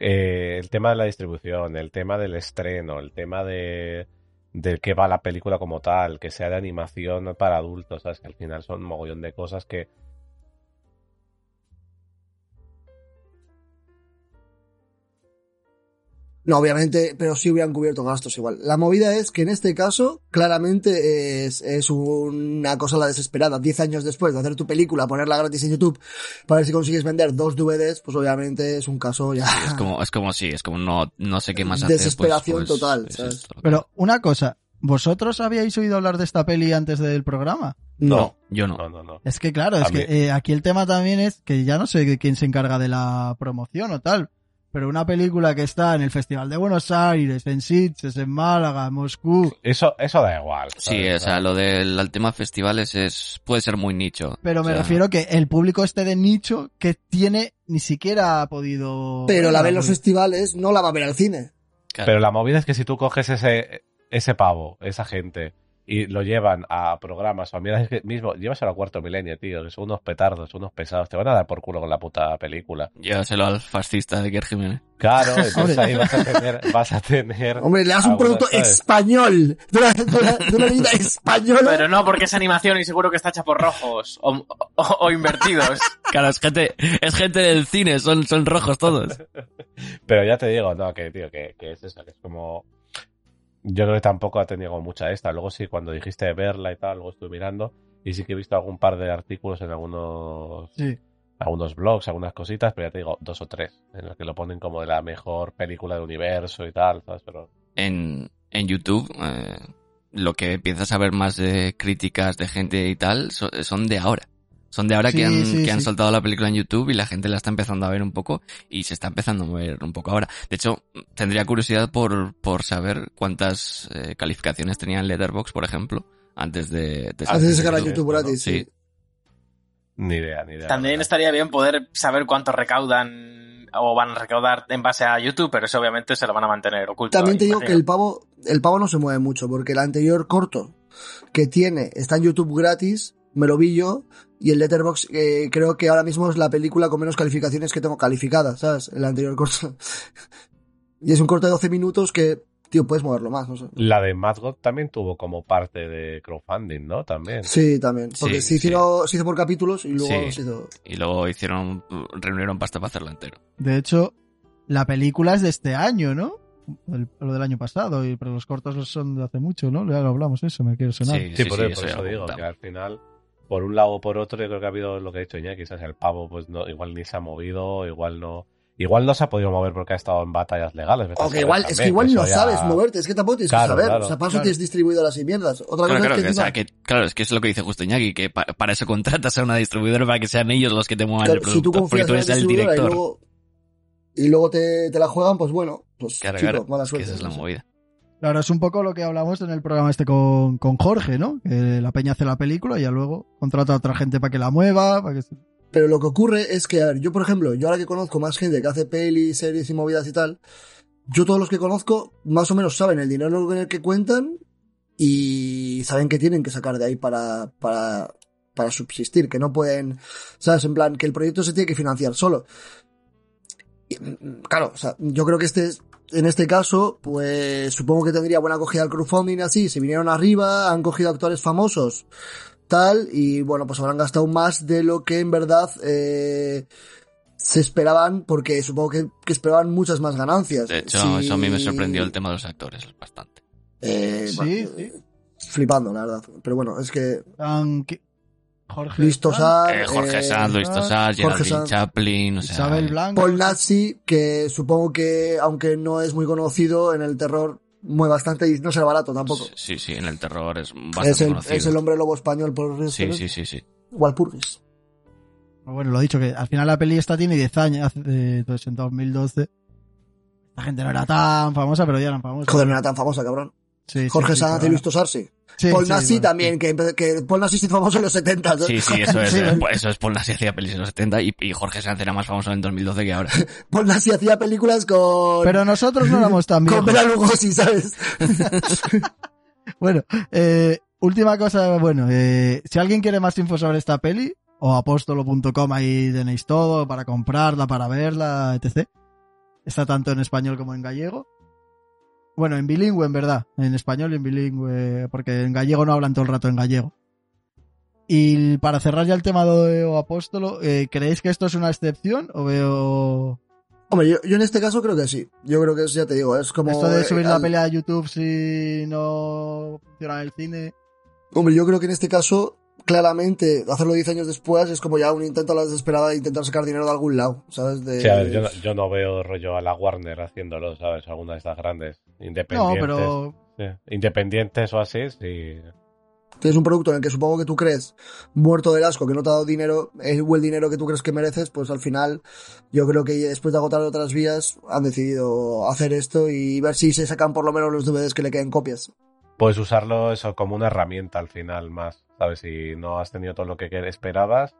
Eh, el tema de la distribución, el tema del estreno, el tema de del que va la película como tal, que sea de animación para adultos, ¿sabes? Que al final son un mogollón de cosas que No, obviamente, pero sí hubieran cubierto gastos igual. La movida es que en este caso, claramente es, es una cosa la desesperada. Diez años después de hacer tu película, ponerla gratis en YouTube, para ver si consigues vender dos DVDs, pues obviamente es un caso ya. Es como, es como sí, es como no, no sé qué más hacer. pues- Desesperación pues, total, es ¿sabes? Pero una cosa, ¿vosotros habíais oído hablar de esta peli antes del programa? No. Yo no. no, no, no. Es que claro, es A que eh, aquí el tema también es que ya no sé quién se encarga de la promoción o tal, pero una película que está en el Festival de Buenos Aires, en Sitges, en Málaga, en Moscú, Eso, eso da igual. Sí, o sea, lo del tema festivales es, puede ser muy nicho. pero me O sea, refiero que el público este de nicho que tiene ni siquiera ha podido... Pero la ven en los festivales, no la va a ver al cine. claro. Pero la movida es que si tú coges ese, ese pavo, esa gente, y lo llevan a programas o a mira, es que mismo, llévaselo a cuarto milenio, tío, que son unos petardos, unos pesados, te van a dar por culo con la puta película. Llévaselo al fascista de Iker Jiménez. Claro, entonces ahí vas a tener, vas a tener. Hombre, le das un producto ¿sabes? español, de una, de una, de una leyenda española. Pero no, porque es animación y seguro que está hecha por rojos o, o- o invertidos. Claro, es gente, es gente del cine, son, son rojos todos. Pero ya te digo, no, que tío, que, que es eso, que es como. Yo creo que tampoco ha tenido mucha esta. Luego sí, cuando dijiste verla y tal, luego estuve mirando y sí que he visto algún par de artículos en algunos Sí. algunos blogs, algunas cositas, pero ya te digo, dos o tres, en los que lo ponen como de la mejor película del universo y tal, ¿sabes? Pero En, en YouTube, eh, lo que empiezas a ver más de críticas de gente y tal, so- son de ahora. Son de ahora Sí, que, han, sí, que han sí. soltado la película en YouTube y la gente la está empezando a ver un poco y se está empezando a ver un poco ahora. De hecho, tendría curiosidad por, por saber cuántas eh, calificaciones tenía en Letterboxd, por ejemplo, antes de, de Antes de sacar a YouTube ¿no? gratis, sí. Sí. ni idea, ni idea. También estaría bien poder saber cuánto recaudan o van a recaudar en base a YouTube, pero eso obviamente se lo van a mantener oculto. También te digo que el pavo, el pavo no se mueve mucho, porque el anterior corto que tiene está en YouTube gratis, me lo vi yo, y el Letterbox creo que ahora mismo es la película con menos calificaciones que tengo calificadas, ¿sabes? El anterior corto. y es un corto de 12 minutos que, tío, puedes moverlo más, no sé. La de Mad God también tuvo como parte de crowdfunding, ¿no? También. Sí, también. Porque Sí, se, hizo, se hizo por capítulos y luego Sí. se hizo... Y luego hicieron, reunieron pasta para hacerlo entero. De hecho, la película es de este año, ¿no? El- lo del año pasado, y, pero los cortos son de hace mucho, ¿no? Ya lo hablamos, eso me quiere sonar. Sí, Sí, por, por eso ya eso lo digo, que al final, por un lado o por otro, yo creo que ha habido lo que ha dicho Iñaki, ¿sabes? El pavo, pues no, igual ni se ha movido, igual no. Igual no se ha podido mover porque ha estado en batallas legales. O que igual, es que igual no ya- sabes moverte, es que tampoco tienes Claro, que saber. claro. o sea, para eso Claro. tienes distribuidoras y mierdas. Otra Claro, cosa claro, es que, que, o sea, que- claro, es que es lo que dice justo Iñaki, que pa- para eso contratas a una distribuidora para que sean ellos los que te muevan Claro, el si tú producto, porque confías tú en eres el distribuidora y director. luego, y luego te, te la juegan, pues bueno, Pues, Claro, chico, claro, mala suerte. esa es la movida. Claro, es un poco lo que hablamos en el programa este con, con Jorge, ¿no? Que la peña hace la película y ya luego contrata a otra gente para que la mueva, para que... Pero lo que ocurre es que, a ver, yo por ejemplo, yo ahora que conozco más gente que hace pelis, series y movidas y tal, yo todos los que conozco más o menos saben el dinero con el que cuentan y saben que tienen que sacar de ahí para, para, para subsistir, que no pueden, ¿sabes? En plan, que el proyecto se tiene que financiar solo. Mm, claro, o sea, yo creo que este, es- en este caso, pues supongo que tendría buena acogida al crowdfunding así, se vinieron arriba, han cogido actores famosos, tal, y bueno, pues habrán gastado más de lo que en verdad eh, se esperaban, porque supongo que, que esperaban muchas más ganancias. De hecho, eso a mí me sorprendió el tema de los actores bastante. Eh, Sí, bueno, sí. Flipando, la verdad. Pero bueno, es que Tan que- Jorge... Luis Tosar, Eh, Jorge eh, Sanz, Luis Tosar, Jorge Geraldine Sanz, Chaplin, o sea... Isabel Blanco... Paul Nazi, que supongo que, aunque no es muy conocido, en el terror mueve bastante y no será barato tampoco. Sí, sí, en el terror es bastante Es el, conocido. es el hombre lobo español por Sí, sí, sí, sí. Walpurgis. Bueno, lo dicho, que al final la peli esta tiene 10 años, hace- entonces en 2012. La gente no era tan famosa, pero ya eran famosas. Joder, no era tan famosa, cabrón. Sí, Jorge sí, Sanz y Luis Tosar, sí. Sí, Paul sí, bueno, también, que, que Paul Nazi se hizo famoso en los 70. ¿no? Sí, sí, eso es. Sí, eh. Eso es Paul Nazi hacía pelis en los 70 y, y Jorge Sanz era más famoso en 2012 que ahora. Paul Nazi hacía películas con... Pero nosotros no éramos tan con. Bela Lugosi, ¿sabes? Bueno, eh, última cosa, bueno, eh, si alguien quiere más info sobre esta peli, o apostolo.com ahí tenéis todo para comprarla, para verla, etc. Está tanto en español como en gallego. Bueno, en bilingüe, en verdad. En español y en bilingüe, porque en gallego no hablan todo el rato en gallego. Y para cerrar ya el tema de Apóstolo, eh, ¿creéis que esto es una excepción o veo Hombre, yo, yo en este caso creo que sí. Yo creo que es, ya te digo, es como... esto de eh, subir la al- pelea a YouTube si no funciona en el cine? Hombre, yo creo que en este caso, claramente, hacerlo 10 años después es como ya un intento a la desesperada de intentar sacar dinero de algún lado, ¿sabes? De... Sí, a ver, yo no, yo no veo rollo a la Warner haciéndolo, ¿sabes? Alguna de estas grandes. No, Independientes. pero Sí, Independientes o así, sí. Tienes un producto en el que supongo que tú crees, muerto del asco, que no te ha dado dinero, el buen dinero que tú crees que mereces, pues al final yo creo que después de agotar otras vías han decidido hacer esto y ver si se sacan por lo menos los DVDs que le queden copias. Puedes usarlo eso como una herramienta al final más, ¿sabes? Si no has tenido todo lo que esperabas,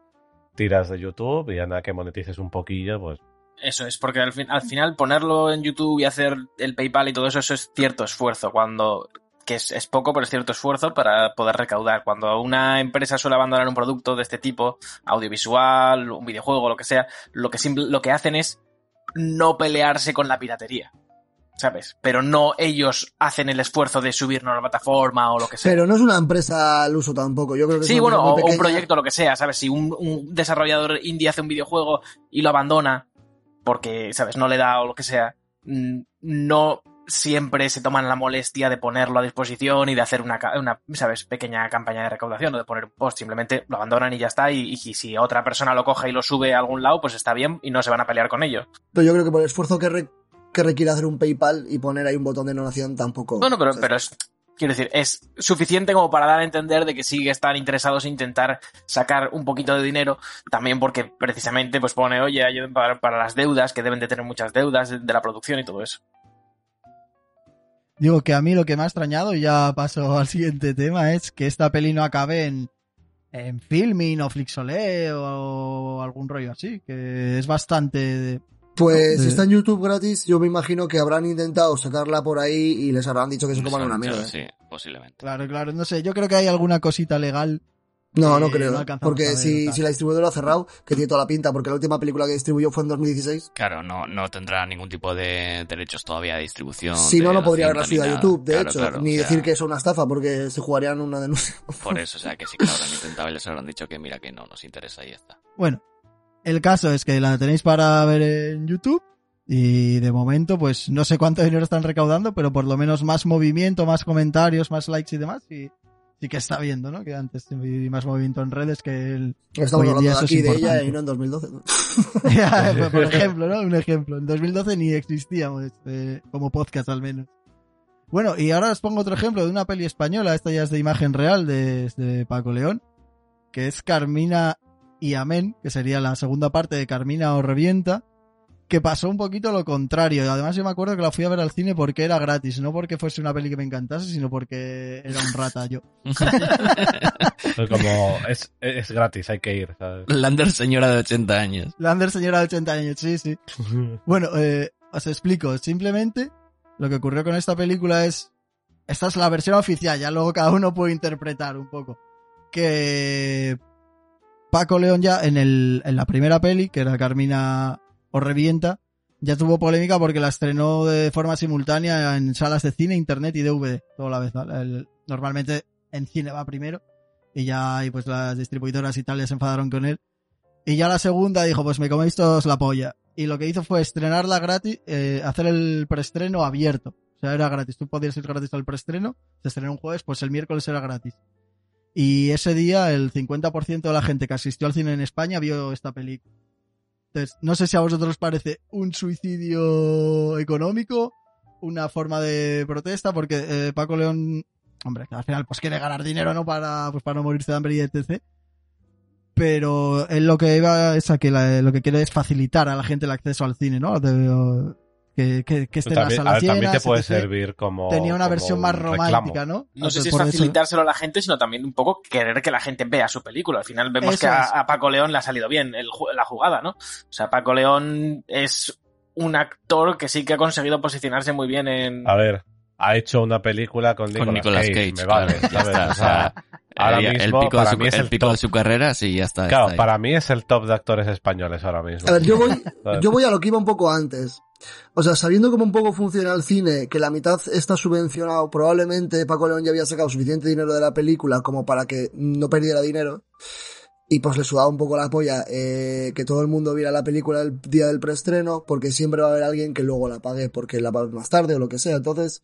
tiras de YouTube y nada que monetices un poquillo, pues Eso es, porque al, fin- al final ponerlo en YouTube y hacer el PayPal y todo eso, eso es cierto esfuerzo. Cuando. que es, es poco, pero es cierto esfuerzo para poder recaudar. Cuando una empresa suele abandonar un producto de este tipo, audiovisual, un videojuego, lo que sea, lo que, simple- lo que hacen es no pelearse con la piratería. ¿Sabes? Pero no ellos hacen el esfuerzo de subirnos a la plataforma o lo que sea. Pero no es una empresa al uso tampoco, yo creo que Sí, bueno, o, un proyecto, lo que sea, ¿sabes? Si un, un desarrollador indie hace un videojuego y lo abandona porque, ¿sabes? No le da o lo que sea, mm, no siempre se toman la molestia de ponerlo a disposición y de hacer una, ¿sabes? Pequeña campaña de recaudación o de poner un post. Simplemente lo abandonan y ya está. Y, y si otra persona lo coge y lo sube a algún lado, pues está bien y no se van a pelear con ello. Pero yo creo que por el esfuerzo que, re- que requiere hacer un PayPal y poner ahí un botón de donación tampoco. Bueno, pero, o sea, pero es, quiero decir, es suficiente como para dar a entender de que sí que están interesados en intentar sacar un poquito de dinero, también porque precisamente pues pone, oye, ayuden para, para las deudas, que deben de tener muchas deudas de, de la producción y todo eso. Digo que a mí lo que me ha extrañado, y ya paso al siguiente tema, es que esta peli no acabe en, en Filmin o Flixolé o algún rollo así, que es bastante... Pues de- si está en YouTube gratis, yo me imagino que habrán intentado sacarla por ahí y les habrán dicho que se coman una mierda. Sí, posiblemente. Claro, claro, no sé, yo creo que hay alguna cosita legal. No, no Eh, creo. no a porque si, si la distribuidora ha cerrado, que tiene toda la pinta, porque la última película que distribuyó fue en 2016. Claro, no, no tendrá ningún tipo de derechos todavía de distribución. si de no, no podría cinta haberla subido a. YouTube, de Claro, hecho. claro, ni o sea, decir que es una estafa, porque se jugarían una denuncia. Por eso, o sea, que sí que lo habrán intentado y les habrán dicho que mira que no nos interesa y ya está. Bueno, el caso es que la tenéis para ver en YouTube y de momento pues no sé cuánto dinero están recaudando, pero por lo menos más movimiento, más comentarios, más likes y demás y sí que está viendo, ¿no? Que antes vi más movimiento en redes que el... Estamos Hoy en día hablando es aquí de ella y no en 2012. ¿no? Ya, por ejemplo, ¿no? Un ejemplo. En 2012 ni existíamos eh, como podcast al menos. Bueno, y ahora os pongo otro ejemplo de una peli española, esta ya es de imagen real de Paco León, que es Carmina y Amén, que sería la segunda parte de Carmina o Revienta, que pasó un poquito lo contrario. Y Además yo me acuerdo que la fui a ver al cine porque era gratis, no porque fuese una peli que me encantase, sino porque era un rata yo. Es como, es, es gratis, hay que ir, ¿sabes? Lander señora de 80 años. Lander señora de 80 años, sí, sí. Bueno, eh, os explico. Simplemente lo que ocurrió con esta película es... Esta es la versión oficial, ya luego cada uno puede interpretar un poco. Que Paco León ya en, el, en la primera peli, que era Carmina o Revienta, ya tuvo polémica porque la estrenó de forma simultánea en salas de cine, internet y DVD, toda la vez. normalmente en cine va primero y ya y pues las distribuidoras y tal se enfadaron con él. Y ya la segunda dijo, pues me coméis todos la polla. Y lo que hizo fue estrenarla gratis, eh, hacer el preestreno abierto. O sea, era gratis. Tú podías ir gratis al preestreno, se estrenó un jueves, pues el miércoles era gratis. Y ese día el 50% de la gente que asistió al cine en España vio esta película. Entonces, no sé si a vosotros os parece un suicidio económico, una forma de protesta, porque eh, Paco León, hombre, al final pues quiere ganar dinero, ¿no? Para, pues, para no morirse de hambre y etc. Pero él lo que iba es a que la- lo que quiere es facilitar a la gente el acceso al cine, ¿no? Que, que, que estén las También, a salas ver, también te puede etc. servir como. Tenía una como versión más romántica, ¿no? No sé si es eso- facilitárselo a la gente, sino también un poco querer que la gente vea su película. Al final vemos Eso que a, Paco León le ha salido bien el la jugada, ¿no? O sea, Paco León es un actor que sí que ha conseguido posicionarse muy bien en... A ver, ha hecho una película con Nicolas, Con Nicolas Cage, Cage, me vale, claro, ya está, O o sea, ahora el, mismo, pico, para de su, mí es el el pico de su carrera, sí, ya está. Claro, está para mí es el top de actores españoles ahora mismo. A ver, yo voy, yo voy a lo que iba un poco antes. O sea, sabiendo cómo un poco funciona el cine, que la mitad está subvencionado, probablemente Paco León ya había sacado suficiente dinero de la película como para que no perdiera dinero. Y pues le sudaba un poco la polla eh, que todo el mundo viera la película el día del preestreno, porque siempre va a haber alguien que luego la pague porque la ver más tarde o lo que sea. Entonces,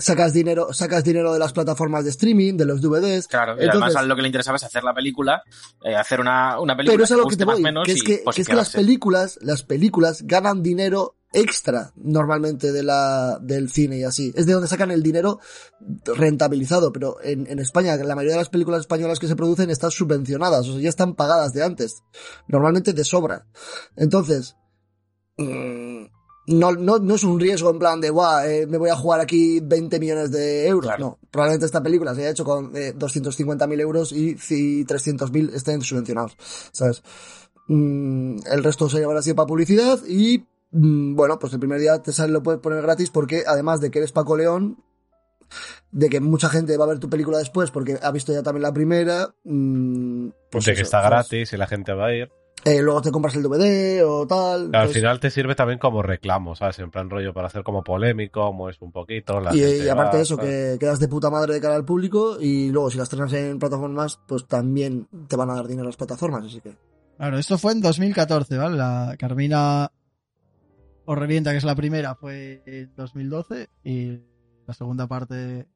sacas dinero, sacas dinero de las plataformas de streaming, de los DVDs. Claro, y Entonces- además lo que le interesaba es hacer la película, eh, hacer una, una película Pero es a lo que te voy, menos que es que, que es que las películas, las películas ganan dinero extra normalmente de la, del cine y así. Es de donde sacan el dinero rentabilizado, pero en, en España, la mayoría de las películas españolas que se producen están subvencionadas, o sea, ya están pagadas de antes. Normalmente de sobra. Entonces, mm, no, no, no es un riesgo en plan de, guau, eh, me voy a jugar aquí 20 millones de euros. Claro. No, probablemente esta película se haya hecho con eh, 250.000 euros y si 300.000 estén subvencionados, ¿sabes? Mm, el resto se llevará así para publicidad y, mm, bueno, pues el primer día te sale, lo puedes poner gratis porque además de que eres Paco León, de que mucha gente va a ver tu película después porque ha visto ya también la primera, mm, pues de que está ¿sabes? gratis y la gente va a ir. Eh, luego te compras el DVD o tal. Al final te sirve también como reclamo, ¿sabes? En plan rollo para hacer como polémico, como es un poquito. La y, gente y aparte va, de eso, ¿sabes? que quedas de puta madre de cara al público y luego si las estrenas en plataformas, pues también te van a dar dinero las plataformas, así que... Claro, esto fue en 2014, ¿vale? La Carmina o Revienta, que es la primera, fue en 2012 y la segunda parte,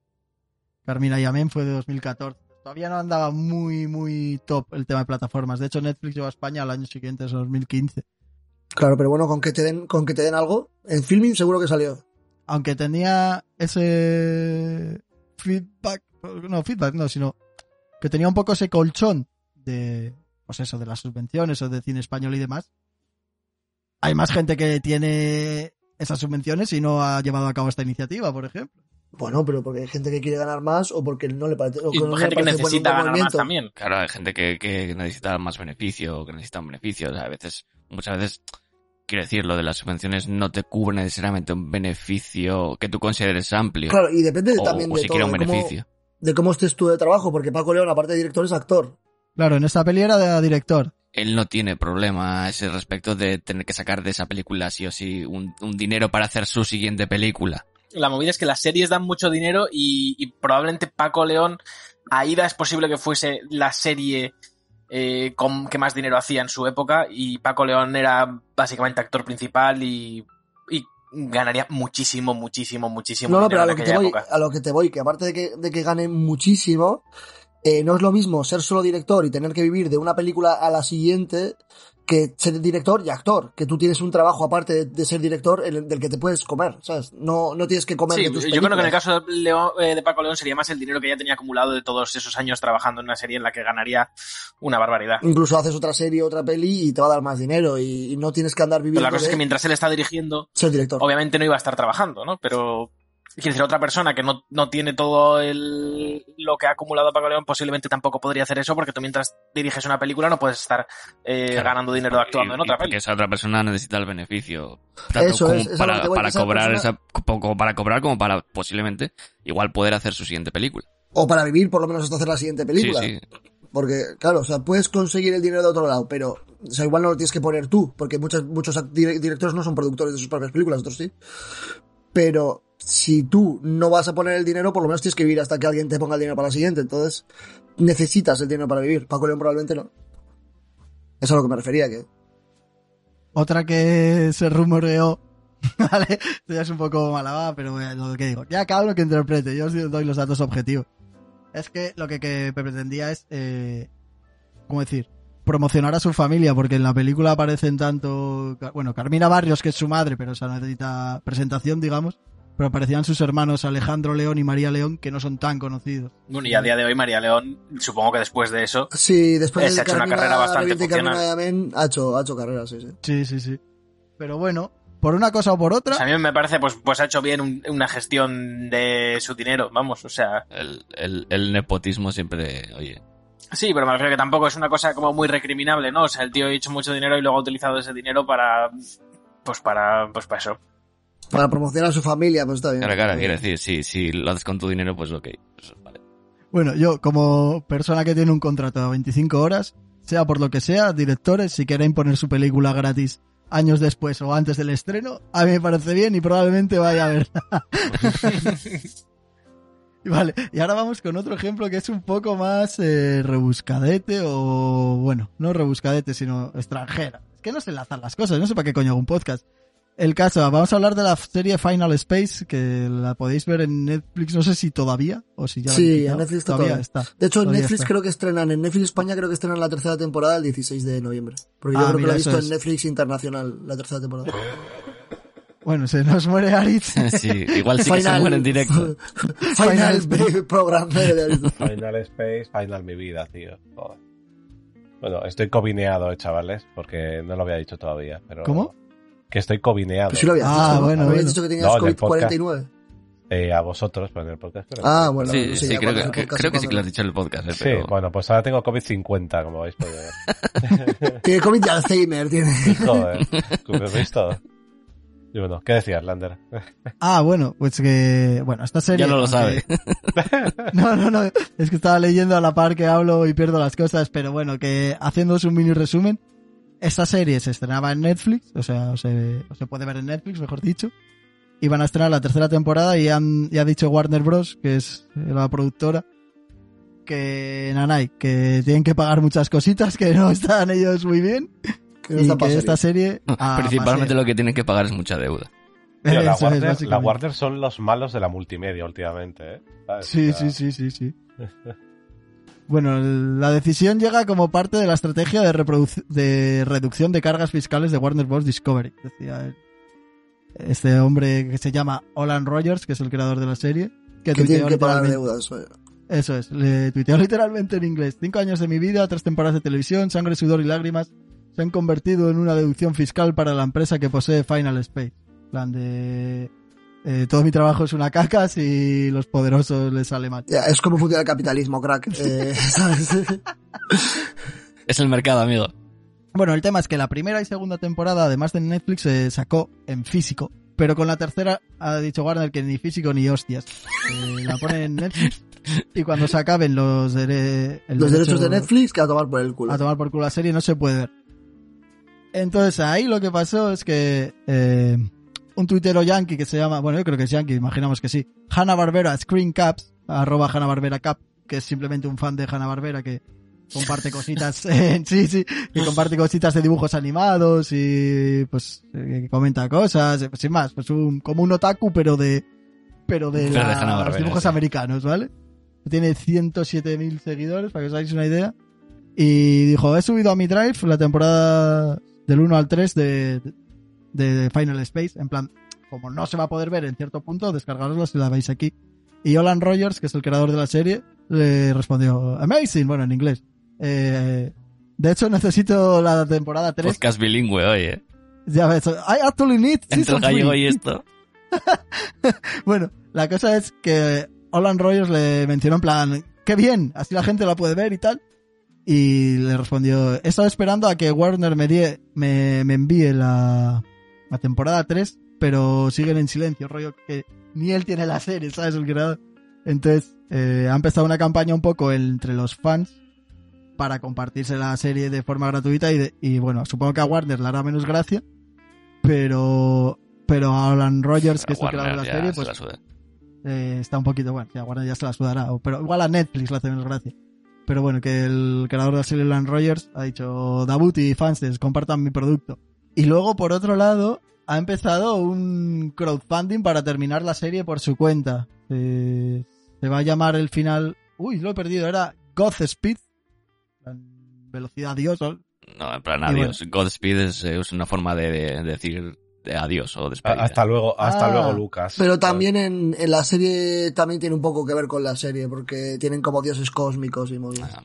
Carmina y Amén, fue de 2014. Todavía no andaba muy, muy top el tema de plataformas. De hecho, Netflix llegó a España al año siguiente, es 2015. Claro, pero bueno, con que te den, con que te den algo, en filming seguro que salió. Aunque tenía ese feedback, no feedback, no, sino que tenía un poco ese colchón de, pues eso, de las subvenciones o de cine español y demás. Hay más gente que tiene esas subvenciones y no ha llevado a cabo esta iniciativa, por ejemplo. Bueno, pero porque hay gente que quiere ganar más o porque no le parece... o Y no le gente que necesita ganar más también. Claro, hay gente que, que necesita más beneficio, que necesita un beneficio. O sea, a veces, muchas veces, quiero decir, lo de las subvenciones no te cubre necesariamente un beneficio que tú consideres amplio. Claro, y depende o, también o de todo, un de cómo, beneficio. de cómo estés tú de trabajo, porque Paco León, aparte de director, es actor. Claro, en esta peli era de director. Él no tiene problema a ese respecto de tener que sacar de esa película sí o sí un, un dinero para hacer su siguiente película. La movida es que las series dan mucho dinero y, y probablemente Paco León, Aida es posible que fuese la serie eh, con que más dinero hacía en su época y Paco León era básicamente actor principal y, y ganaría muchísimo, muchísimo, muchísimo No, no, dinero pero a lo, que te voy, época. a lo que te voy, que aparte de que, de que gane muchísimo, eh, no es lo mismo ser solo director y tener que vivir de una película a la siguiente que ser director y actor, que tú tienes un trabajo aparte de, de ser director el- del que te puedes comer, ¿sabes? No, no tienes que comer Sí, de tus yo creo que en el caso de, León- eh, de Paco León sería más el dinero que ya tenía acumulado de todos esos años trabajando en una serie en la que ganaría una barbaridad. Incluso haces otra serie, otra peli y te va a dar más dinero y, y no tienes que andar Pero viviendo la cosa es que mientras él está dirigiendo, ser director. obviamente no iba a estar trabajando, ¿no? Pero quiero decir, otra persona que no, no tiene todo el, lo que ha acumulado Paco León posiblemente tampoco podría hacer eso porque tú mientras diriges una película no puedes estar eh, Claro. ganando dinero actuando en otra peli. esa otra persona necesita el beneficio. Tanto Eso como es, es a lo para, cobrar persona- esa, como para cobrar como para posiblemente igual poder hacer su siguiente película. O para vivir por lo menos hasta hacer la siguiente película. Sí, sí. Porque, claro, o sea, puedes conseguir el dinero de otro lado, pero, o sea, igual no lo tienes que poner tú, porque muchos, muchos directores no son productores de sus propias películas, otros sí. Pero, si tú no vas a poner el dinero, por lo menos tienes que vivir hasta que alguien te ponga el dinero para la siguiente. Entonces, necesitas el dinero para vivir. Paco León probablemente no. Eso es a lo que me refería, que Otra que se rumoreó, ¿vale? Esto ya es un poco malabada, pero lo que digo. Ya cada uno que interprete, yo os doy los datos objetivos. Es que lo que, que pretendía es, eh, ¿cómo decir? Promocionar a su familia, porque en la película aparecen tanto, bueno, Carmina Barrios, que es su madre, pero esa no necesita presentación, digamos, pero aparecían sus hermanos Alejandro León y María León, que no son tan conocidos. Bueno, y a día de hoy María León, supongo que después de eso, sí, después Eh, se de ha hecho una carrera bastante funcional. Ha hecho, ha hecho carrera, sí, sí. Sí, sí, sí. Pero bueno, por una cosa o por otra, pues a mí me parece, pues, pues ha hecho bien un- una gestión de su dinero, vamos, o sea, El, el, el nepotismo siempre, oye, Sí, pero me refiero que tampoco es una cosa como muy recriminable, ¿no? O sea, el tío ha hecho mucho dinero y luego ha utilizado ese dinero para. Pues para. Pues para eso. Para promocionar a su familia, pues está bien. claro, claro, quiero decir, si, si lo haces con tu dinero, pues ok. pues vale. Bueno, yo como persona que tiene un contrato de 25 horas, sea por lo que sea, directores, si quieren poner su película gratis años después o antes del estreno, a mí me parece bien y probablemente vaya a verla. Y vale, y ahora vamos con otro ejemplo que es un poco más eh, rebuscadete o, bueno, no rebuscadete, sino extranjera. Es que no sé enlazar las cosas, no sé para qué coño hago un podcast. El caso, vamos a hablar de la serie Final Space, que la podéis ver en Netflix, no sé si todavía o si ya la Sí, en Netflix todavía todavía. está. De hecho, en Netflix está. creo que estrenan, en Netflix España creo que estrenan la tercera temporada el 16 de noviembre. Porque yo Ah, creo que la he visto es. en Netflix Internacional, la tercera temporada. Bueno, se nos muere Aritz. Sí, igual sí que se muere en directo. Final, Final Program de Aritz. Final Space, Final mi vida, tío. Joder. Bueno, estoy cobineado, eh, chavales, porque no lo había dicho todavía. Pero ¿Cómo? Que estoy cobineado. Pues sí lo habías Ah, bueno, Habías bueno. dicho que tenías No, podcast. COVID-49. Eh, a vosotros, pero en el podcast. pero- Ah, bueno. Sí, no sé sí, creo, que, creo que sí que lo has dicho en el podcast, eh, Sí, pero... bueno, pues ahora tengo COVID-50, como vais podido ver. Tiene COVID y Alzheimer, tiene. Joder, ¿lo habéis visto? Y bueno, ¿qué decías, Lander? Ah, bueno, pues que, bueno, esta serie... Ya no lo sabe. No, no, no, es que estaba leyendo a la par que hablo y pierdo las cosas, pero bueno, que haciéndoos un mini resumen, esta serie se estrenaba en Netflix, o sea, o se, o se puede ver en Netflix, mejor dicho, y van a estrenar la tercera temporada y han, y ha dicho Warner Bros., que es la productora, que nanay, que tienen que pagar muchas cositas, que no están ellos muy bien, Que y que esta serie. ah, Principalmente lo que tienen que pagar es mucha deuda. Tío, la, es, Warner, la básicamente. Warner son los malos de la multimedia últimamente, ¿eh? ¿Sabes? Sí, O sea, sí, sí, sí, sí. Bueno, la decisión llega como parte de la estrategia de, de reducción de cargas fiscales de Warner Bros. Discovery, decía. Este hombre que se llama Olan Rogers, que es el creador de la serie, que, Que tuiteó que pagar deudas. oye. Eso es, le tuiteó literalmente en inglés. Cinco años de mi vida, tres temporadas de televisión, sangre, sudor y lágrimas se han convertido en una deducción fiscal para la empresa que posee Final Space. Plan de... eh, todo mi trabajo es una caca si los poderosos les sale mal. Ya, es como funciona el capitalismo, crack. Eh, ¿sabes? Es el mercado, amigo. Bueno, el tema es que la primera y segunda temporada, además de Netflix, se sacó en físico. Pero con la tercera ha dicho Warner que ni físico ni hostias. Eh, la ponen en Netflix y cuando se acaben los, dere- el Los derechos de Netflix que a tomar por el culo. a tomar por culo la serie no se puede ver. Entonces ahí lo que pasó es que eh, un tuitero yankee que se llama, bueno yo creo que es yankee, imaginamos que sí, Hanna Barbera Screen Caps, arroba Hanna Barbera Cap, que es simplemente un fan de Hanna Barbera que comparte cositas, sí, sí, que comparte cositas de dibujos animados y pues eh, que comenta cosas, eh, pues, sin más, pues un, como un otaku pero de pero de, los dibujos sí. americanos, ¿vale? Tiene 107.000 seguidores, para que os hagáis una idea. Y dijo, he subido a mi drive la temporada del 1 al 3 de, de Final Space. En plan, como no se va a poder ver en cierto punto, descargarosla si la veis aquí. Y Olan Rogers, que es el creador de la serie, le respondió, amazing, bueno, en inglés. Eh, de hecho, necesito la temporada 3. Podcast bilingüe hoy, ¿eh? Ya ves, I actually need Entre el gallego y esto. Bueno, la cosa es que Olan Rogers le mencionó en plan, qué bien, así la gente la puede ver y tal. Y le respondió, he estado esperando a que Warner me, die- me, me envíe la, la temporada 3, pero siguen en silencio, rollo que ni él tiene la serie, ¿sabes? El creador. Entonces, eh, ha empezado una campaña un poco entre los fans para compartirse la serie de forma gratuita y, de- y bueno, supongo que a Warner le hará menos gracia, pero pero a Alan Rogers, que es el creador de la serie, se pues la eh, está un poquito, bueno, ya Warner ya se la sudará, pero igual a Netflix le hace menos gracia. Pero bueno, que el creador de la serie, Alan Rogers, ha dicho, Dabut y fans, compartan mi producto. Y luego, por otro lado, ha empezado un crowdfunding para terminar la serie por su cuenta. Eh, se va a llamar el final... Uy, lo he perdido, era Godspeed. Velocidad Dios. ¿no? No, en plan, Y adiós. Godspeed es, es una forma de, de decir de adiós o despedida. Hasta luego, hasta Ah. luego, Lucas. Pero también en, en la serie también tiene un poco que ver con la serie, porque tienen como dioses cósmicos y movidas. Ah,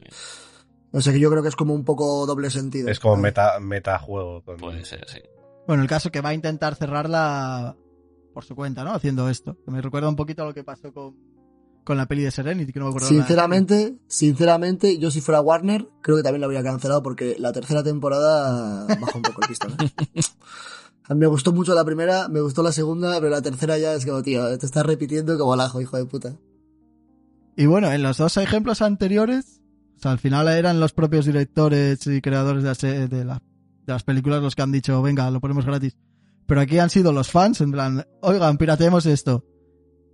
O sea que yo creo que es como un poco doble sentido. Es como meta, metajuego. Con... puede ser, sí. Bueno, el caso que va a intentar cerrarla por su cuenta, ¿no? Haciendo esto. Que me recuerda un poquito a lo que pasó con, con la peli de Serenity, que no me acuerdo. nada. Sinceramente, sinceramente, yo si fuera Warner, creo que también lo habría cancelado porque la tercera temporada baja un poco el pistón. ¿eh? Me gustó mucho la primera, me gustó la segunda, pero la tercera ya es como, tío, te estás repitiendo como el ajo, hijo de puta. Y bueno, en los dos ejemplos anteriores, o sea, al final eran los propios directores y creadores de, la se- de, la- de las películas los que han dicho, venga, lo ponemos gratis. Pero aquí han sido los fans, en plan, oigan, pirateemos esto.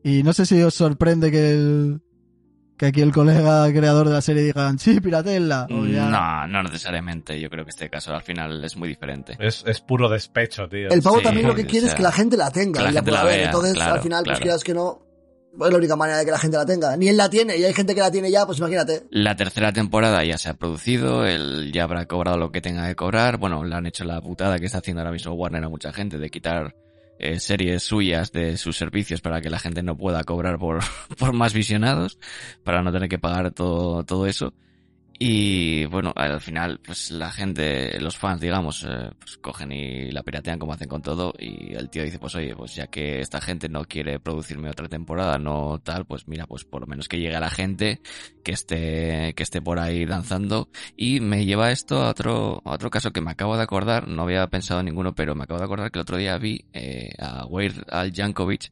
Y no sé si os sorprende que el, que aquí el colega creador de la serie digan, sí, ya- No, no necesariamente. Yo creo que este caso al final es muy diferente. Es, es puro despecho, tío. El pavo Sí, también lo que quiere es que la gente la tenga que la y gente pueda la ver. vea, Entonces, claro, al final, pues quieras que no, es la única manera de que la gente la tenga. Ni él la tiene y hay gente que la tiene ya, pues imagínate. La tercera temporada ya se ha producido, él ya habrá cobrado lo que tenga que cobrar. Bueno, le han hecho la putada que está haciendo ahora mismo Warner a mucha gente de quitar eh, series suyas de sus servicios para que la gente no pueda cobrar por, por más visionados, para no tener que pagar todo, todo eso. Y bueno, al final, pues la gente, los fans, digamos, eh, pues cogen y la piratean como hacen con todo. Y el tío dice, pues oye, pues ya que esta gente no quiere producirme otra temporada, no tal, pues mira, pues por lo menos que llegue la gente que esté, que esté por ahí danzando. Y me lleva esto a otro, a otro caso que me acabo de acordar, no había pensado en ninguno, pero me acabo de acordar que el otro día vi eh, a Weird Al Yankovic.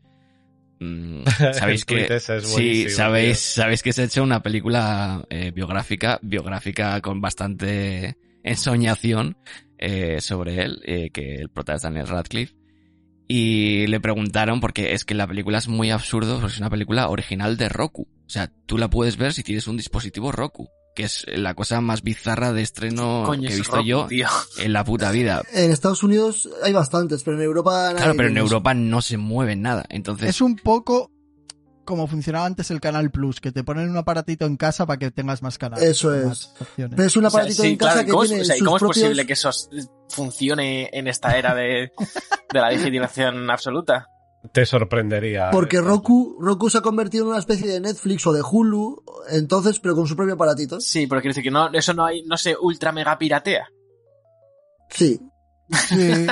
Mm, sabéis que es sí sabéis sabéis que se ha hecho una película eh, biográfica biográfica con bastante ensoñación eh, sobre él eh, que el prota es Daniel Radcliffe y le preguntaron porque es que la película es muy absurdo porque es una película original de Roku. O sea tú la puedes ver si tienes un dispositivo Roku que es la cosa más bizarra de estreno Coño, que he visto yo tío. en la puta vida En Estados Unidos hay bastantes, pero en Europa claro pero en. Europa no se mueve nada entonces Es un poco como funcionaba antes el Canal Plus, que te ponen un aparatito en casa para que tengas más canales. Eso es. Pero es un O sea, aparatito sí, en casa claro, que ¿cómo es- tiene o sea, ¿y sus ¿Cómo es propios... posible que eso funcione en esta era de, de la digitalización absoluta? Te sorprendería. Porque esto. Roku, Roku se ha convertido en una especie de Netflix o de Hulu, entonces, pero con su propio aparatito. Sí, pero quiero decir que no, eso no hay, no se ultra mega piratea. Sí. Sí,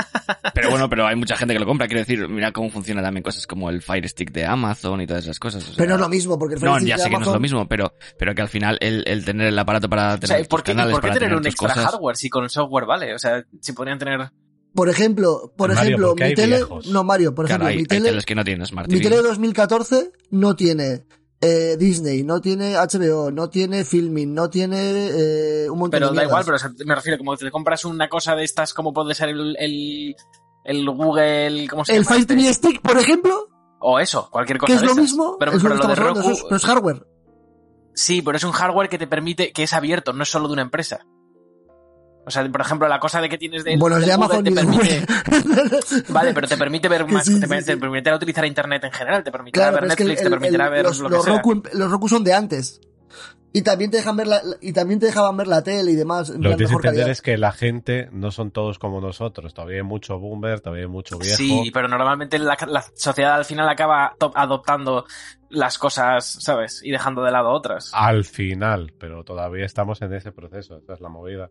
Pero bueno, pero hay mucha gente que lo compra. Quiero decir, mira cómo funcionan también cosas como el Fire Stick de Amazon y todas esas cosas. o sea, Pero no es lo mismo, porque el No, Fire ya Stick sé de que no es lo mismo, pero, pero que al final el, el tener el aparato para O tener sea, ¿y ¿por qué, por qué para tener un extra cosas, hardware si con software vale? O sea, si podrían tener... Por ejemplo, por Mario, ejemplo, mi tele, viejos. no Mario, por Claro, ejemplo, hay, mi hay tele, teles que no tienen Smart mi tele de 2014 no tiene eh, Disney, no tiene HBO, no tiene Filming, no tiene eh, un montón Pero de da igual, pero o sea, me refiero, como te compras una cosa de estas, como puede ser el, el, el Google, ¿cómo se El llama? Fire este? TV Stick, por ejemplo, O eso, cualquier cosa que es de lo esas. mismo, Pero, es lo pero que lo de estamos hablando, Roku, eso es- pero es hardware. sí, pero es un hardware que te permite, que es abierto, no es solo de una empresa. O sea, por ejemplo, la cosa de que tienes de, bueno, de Amazon te permite. Vale, pero te permite ver más, sí, te, sí, te sí. permitirá utilizar internet en general, te permitirá Claro, ver pero es que el- Netflix, te permitirá el- ver los, lo los que sea. Roku, los Roku son de antes. Y también te dejan ver la, y también te dejaban ver la tele y demás. en Lo que tienes que entender calidad. es que la gente no son todos como nosotros. Todavía hay mucho boomer, todavía hay mucho viejo. Sí, pero normalmente la, la sociedad al final acaba adoptando las cosas, ¿sabes? Y dejando de lado otras. Al final, pero todavía estamos en ese proceso. Esa es la movida.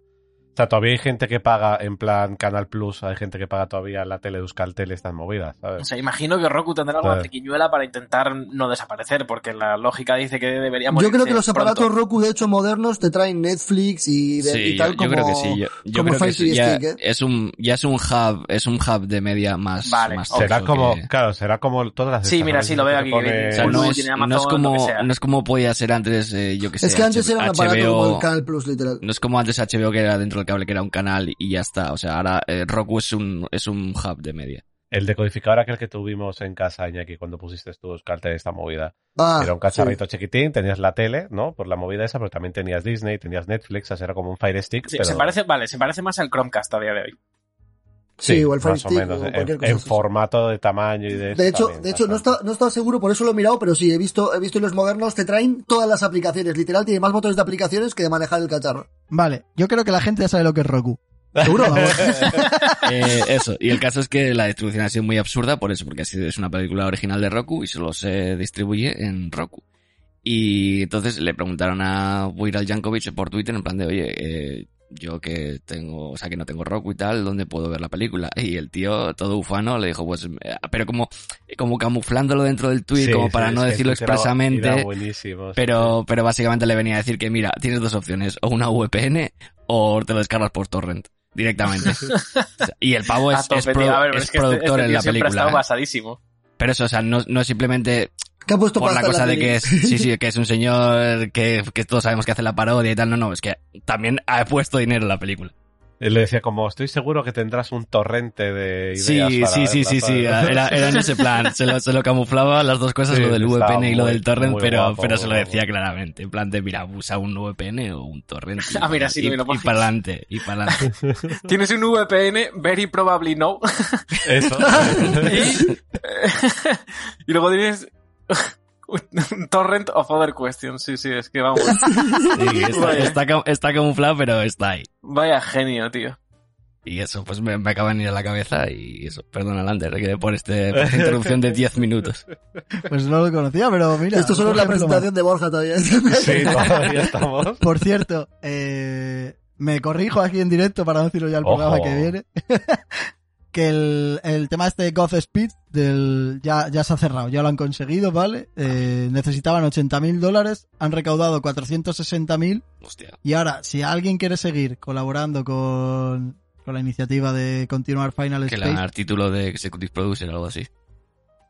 O sea, todavía hay gente que paga en plan Canal Plus, hay gente que paga todavía la tele de Euskaltel estas movidas, O ¿sabes? sea, imagino que Roku tendrá alguna triquiñuela para intentar no desaparecer, porque la lógica dice que deberíamos. Yo creo que los aparatos Roku, de hecho, modernos, te traen Netflix y, de- Sí, y tal yo, como... yo creo que sí. Yo, creo que sí, ya Stick, ¿eh? es un ya es un hub, es un hub de media más, Vale, más. Será como, que- claro, será como todas las Sí, estas, mira, sí, lo veo aquí, pone- O sea, no es, tiene no Amazon, es como no es como podía ser antes, eh, yo que sé. Es que antes era un aparato como el Canal Plus, literal. no es como antes HBO que era dentro del cable que era un canal y ya está. O sea, ahora eh, Roku es un es un hub de media. El decodificador aquel que tuvimos en casa, Iñaki, cuando pusiste tú Euskaltel esta movida. Ah, Era un cacharrito chiquitín, tenías la tele, ¿no? Por la movida esa, pero también tenías Disney, tenías Netflix, o sea, era como un Fire Stick, Sí, pero... se parece, vale, se parece más al Chromecast a día de hoy. Sí, Sí, o el Fire más o Stick menos, o en, cualquier cosa en así. formato de tamaño y de... De hecho, también, de hecho no, está, no estaba seguro, por eso lo he mirado, pero sí, he visto, he visto en los modernos, te traen todas las aplicaciones, literal, tiene más botones de aplicaciones que de manejar el cacharro. Vale, yo creo que la gente ya sabe lo que es Roku. ¿Seguro? Vamos. Eh, eso, y el caso es que la distribución ha sido muy absurda por eso, porque ha sido- es una película original de Roku y solo se distribuye en Roku. Y entonces le preguntaron a Viral Jankovic por Twitter en plan de, oye, eh, yo que tengo, o sea, que no tengo Roku y tal, ¿dónde puedo ver la película? Y el tío, todo ufano, le dijo, pues, eh, pero como, como camuflándolo dentro del tweet, Sí, como para no decirlo era- expresamente. era buenísimo, sí, Pero, pero básicamente le venía a decir que, mira, tienes dos opciones, o una VPN o te lo descargas por torrent, directamente. O sea, y el pavo es, es, tope, pro- tío. A ver, pero es es que este- productor este en la ha película. estado ¿eh? basadísimo. Pero eso, o sea, no, no es simplemente ¿Qué ha puesto por la cosa de que es, sí, sí, que es un señor que, que todos sabemos que hace la parodia y tal. No, no, es que también ha puesto dinero en la película. Él le decía como, estoy seguro que tendrás un torrente de ideas Sí, para sí, sí, verla", sí, sí, era, era en ese plan. Se lo, se lo camuflaba las dos cosas, Sí, lo del VPN y lo del torrent, muy pero, guapo, pero se lo guapo. decía claramente. En plan de, mira, usa un VPN o un torrent. Ah, mira, sí, y, lo y para adelante, y para adelante. Tienes un VPN, very probably no. Eso. y, y luego tienes un torrent of other questions. Sí, sí, es que vamos. Sí, está, está, está camuflado, pero está ahí. Vaya genio, tío. Y eso, pues me, me acaba de venir a la cabeza y eso. Perdona, Lander, que por, este, por esta introducción de 10 minutos. Pues no lo conocía, pero mira. Esto solo es la presentación de Borja todavía. Sí, todavía estamos. Por cierto, eh, me corrijo aquí en directo para no decirlo ya el Ojo. programa que viene. Que el, el tema este de God Speed del, ya, ya se ha cerrado, ya lo han conseguido, ¿vale? Eh, necesitaban 80 mil dólares, han recaudado 460 mil Hostia. y ahora, si alguien quiere seguir colaborando con, con la iniciativa de continuar Final Que le Space... dan el título de Executive Producer o algo así.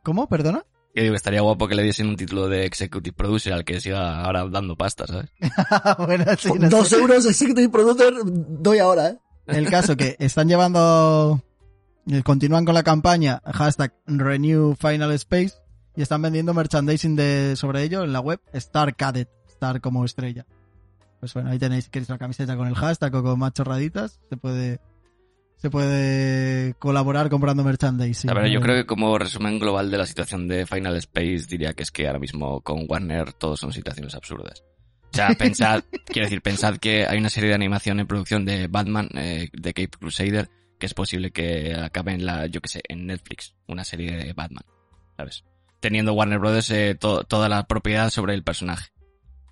¿Cómo? ¿Perdona? Que digo, estaría guapo que le diesen un título de Executive Producer al que siga ahora dando pasta, ¿sabes? bueno, sí, no Dos sé. euros Executive Producer doy ahora, ¿eh? El caso que están llevando, continúan con la campaña hashtag Renew Final Space y están vendiendo merchandising de, sobre ello en la web Star Cadet, Star como estrella. Pues bueno, ahí tenéis, si queréis la camiseta con el hashtag o con más chorraditas, se puede, se puede colaborar comprando merchandising. A ver, yo Eh, creo que como resumen global de la situación de Final Space diría que es que ahora mismo con Warner todos son situaciones absurdas. O sea, pensad, quiero decir, pensad que hay una serie de animación en producción de Batman, eh, de Cape Crusader, que es posible que acabe en la, yo que sé, en Netflix, una serie de Batman, ¿sabes? Teniendo Warner Brothers eh, to- toda la propiedad sobre el personaje.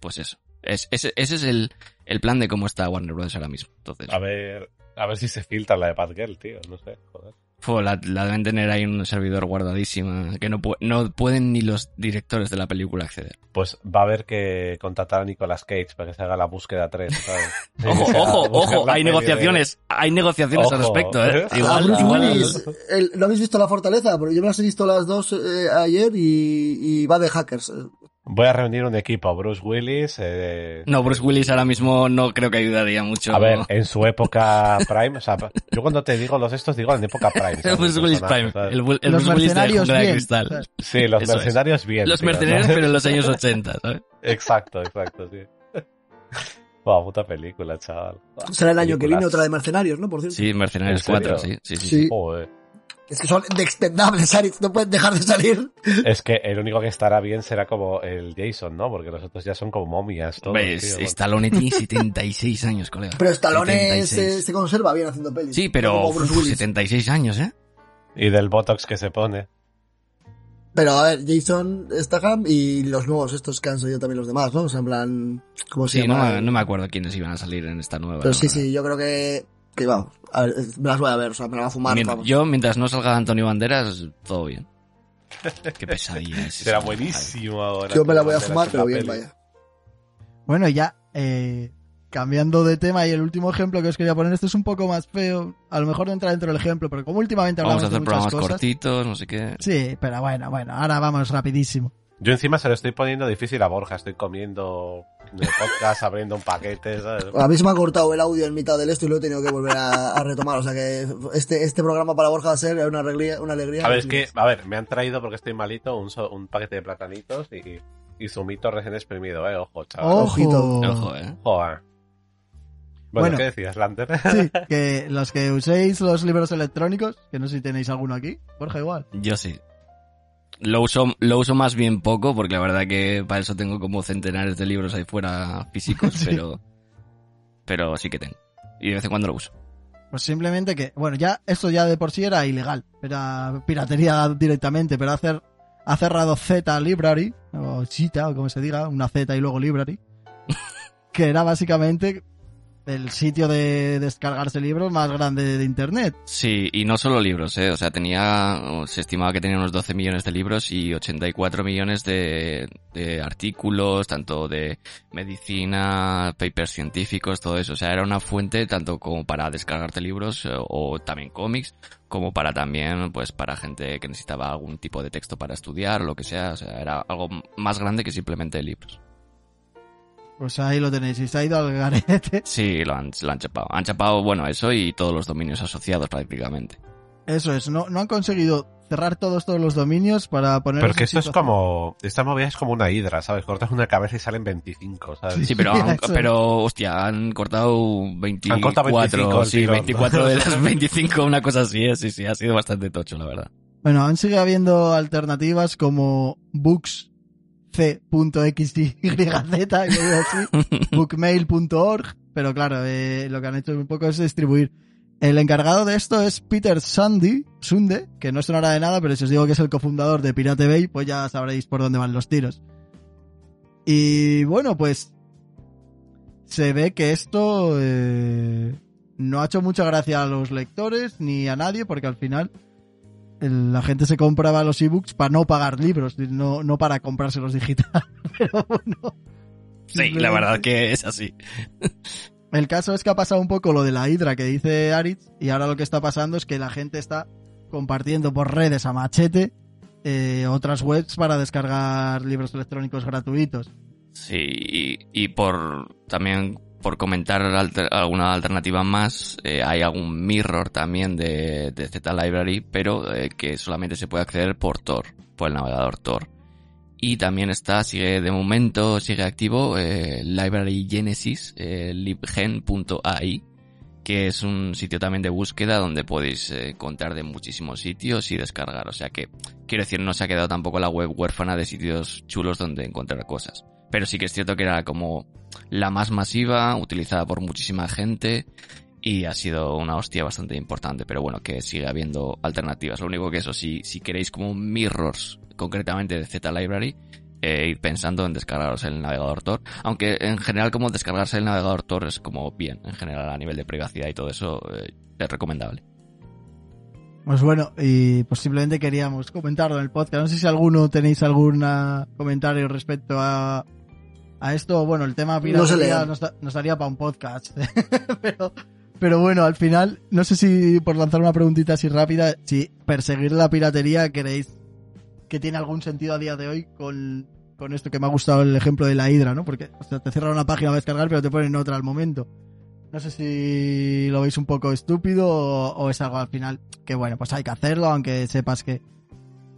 Pues eso. Es, ese, ese es el, el plan de cómo está Warner Brothers ahora mismo. Entonces, A ver, a ver si se filtra la de Batgirl, tío, no sé, joder. Fue, la, la deben tener ahí en un servidor guardadísima, que no, pu- no pueden ni los directores de la película acceder. Pues va a haber que contratar a Nicolas Cage para que se haga la búsqueda 3, ¿sabes? Ojo, sea ojo, ojo, hay de- negociaciones, hay negociaciones al respecto, ¿eh? ¿eh? Igual, el- ¿no habéis visto La Fortaleza? Porque yo me las he visto las dos eh, ayer y, y va de hackers. Voy a reunir un equipo, Bruce Willis, eh, No, Bruce Willis ahora mismo no creo que ayudaría mucho. A ver, en su época prime, o sea, yo cuando te digo los estos digo en época prime. el ¿sabes? Bruce Willis Prime, ¿sabes? el, los Bruce Willis de mercenarios Jungla de bien. Cristal. Sí, los Eso es. mercenarios bien. Los tío, ¿no? mercenarios, pero en los años 80, ¿sabes? Exacto, exacto, sí. Buah, puta película, chaval. Será el año que viene otra de Mercenarios, ¿no? Por cierto. Sí, Mercenarios ¿En serio? 4, sí, sí, sí. Sí. Joder. Es que son de extendables, Aritz, no pueden dejar de salir. Es que el único que estará bien será como el Jason, ¿no? Porque los otros ya son como momias. Todos, ¿Ves? tío. Stallone tiene 76 años, colega. Pero Stallone 76. se, se conserva bien haciendo pelis. Sí, pero uf, Willis. 76 años, ¿eh? Y del Botox que se pone. Pero a ver, Jason Statham y los nuevos estos que han salido también los demás, ¿no? O sea, en plan, ¿cómo se Sí, no, llama? no me acuerdo quiénes iban a salir en esta nueva. Pero sí, verdad. sí, yo creo que, que vamos, a ver, me las voy a ver, o sea, me las voy a fumar, Mien- vamos. yo, mientras no salga Antonio Banderas, todo bien. Qué pesadilla es. Será buenísimo ahora. Yo me la voy a fumar, pero bien, vaya. Bueno, ya, eh, cambiando de tema y el último ejemplo que os quería poner, este es un poco más feo, a lo mejor no entra dentro del ejemplo, pero como últimamente Vamos hablamos a hacer de muchas programas cosas... cortitos, no sé qué. Sí, pero bueno, bueno, ahora vamos rapidísimo. Yo encima se lo estoy poniendo difícil a Borja. Estoy comiendo el podcast, abriendo un paquete, ¿sabes? A mí se me ha cortado el audio en mitad del esto y lo he tenido que volver a, a retomar, o sea que este, este programa para Borja va a ser una alegría, una alegría. A ver, es que, a ver, me han traído porque estoy malito un, so- un paquete de platanitos y, y zumito recién exprimido, eh. Ojo, chaval. Ojo. Ojito. Ojo, ¿eh? Joder. Bueno, Bueno. ¿qué decías, Lanter? Sí, que los que uséis los libros electrónicos, que no sé si tenéis alguno aquí, Borja igual. Yo sí. Lo uso, lo uso más bien poco, porque la verdad que para eso tengo como centenares de libros ahí fuera físicos, Sí. pero, pero sí que tengo. Y de vez en cuando lo uso. Pues simplemente que, bueno, ya esto ya de por sí era ilegal, era piratería directamente, pero hacer, ha cerrado Z Library, o Zita, o como se diga, una Z y luego Library, que era básicamente el sitio de descargarse libros más grande de internet. Sí, y no solo libros, ¿eh? O sea, tenía, se estimaba que tenía unos 12 millones de libros y 84 millones de, de artículos, tanto de medicina, papers científicos, todo eso. O sea, era una fuente tanto como para descargarte libros eh, o también cómics, como para también, pues, para gente que necesitaba algún tipo de texto para estudiar lo que sea. O sea, era algo más grande que simplemente libros. Pues ahí lo tenéis, y se ha ido al garete. Sí, lo han, lo han chapado. Han chapado, bueno, eso y todos los dominios asociados prácticamente. Eso es, no, no han conseguido cerrar todos todos los dominios para poner... Pero que esto es como, esta movida es como una hidra, ¿sabes? Cortas una cabeza y salen 25, ¿sabes? Sí, pero, han- pero hostia, han cortado 24, Han cortado 25 el sí, tirón. 24 de las 25, una cosa así, ¿eh? sí, sí, ha sido bastante tocho, la verdad. Bueno, aún sigue habiendo alternativas como books.c.xyz, así, bookmail.org, pero claro, eh, lo que han hecho un poco es distribuir. El encargado de esto es Peter Sundy, Sunde, que no sonará de nada, pero si os digo que es el cofundador de Pirate Bay, pues ya sabréis por dónde van los tiros. Y bueno, pues se ve que esto eh, no ha hecho mucha gracia a los lectores ni a nadie, porque al final la gente se compraba los ebooks para no pagar libros, no, no para comprárselos digital. Pero bueno. Sí, la verdad que es así. El caso es que ha pasado un poco lo de la hidra que dice Aritz y ahora lo que está pasando es que la gente está compartiendo por redes a machete eh, otras webs para descargar libros electrónicos gratuitos. Sí, y, y por también por comentar alguna alternativa más, eh, hay algún mirror también de, de Z Library, pero eh, que solamente se puede acceder por Tor, por el navegador Tor. Y también está, sigue de momento, sigue activo eh, Library Genesis, eh, libgen.ai, que es un sitio también de búsqueda donde podéis encontrar de muchísimos sitios y descargar. O sea que, quiero decir, no se ha quedado tampoco la web huérfana de sitios chulos donde encontrar cosas. Pero sí que es cierto que era como la más masiva, utilizada por muchísima gente y ha sido una hostia bastante importante. Pero bueno, que sigue habiendo alternativas. Lo único que eso, si, si queréis como mirrors concretamente de Z Library, eh, ir pensando en descargaros el navegador Tor. Aunque en general como descargarse el navegador Tor es como bien, en general a nivel de privacidad y todo eso eh, es recomendable. Pues bueno, y pues simplemente queríamos comentarlo en el podcast. No sé si alguno tenéis algún ah, comentario respecto a, a esto. Bueno, el tema piratería nos, da- nos daría para un podcast. pero, pero bueno, al final, no sé si por lanzar una preguntita así rápida, si perseguir la piratería queréis que tiene algún sentido a día de hoy con, con esto que me ha gustado el ejemplo de la hidra, ¿no? Porque o sea, te cierran una página a descargar, pero te ponen otra al momento. No sé si lo veis un poco estúpido o, o es algo al final que bueno, pues hay que hacerlo, aunque sepas que,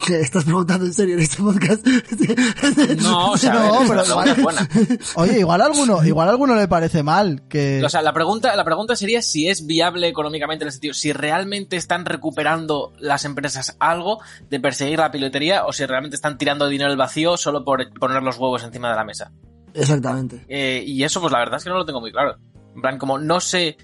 ¿Qué estás preguntando en serio en este podcast? No, o sea, No, ver, pero es buena. Oye, igual a alguno, igual a alguno le parece mal que... O sea, la pregunta, la pregunta sería si es viable económicamente en el sentido, si realmente están recuperando las empresas algo de perseguir la pilotería o si realmente están tirando dinero al vacío solo por poner los huevos encima de la mesa. Exactamente. Eh, y eso, pues la verdad es que no lo tengo muy claro. En plan, como no sé.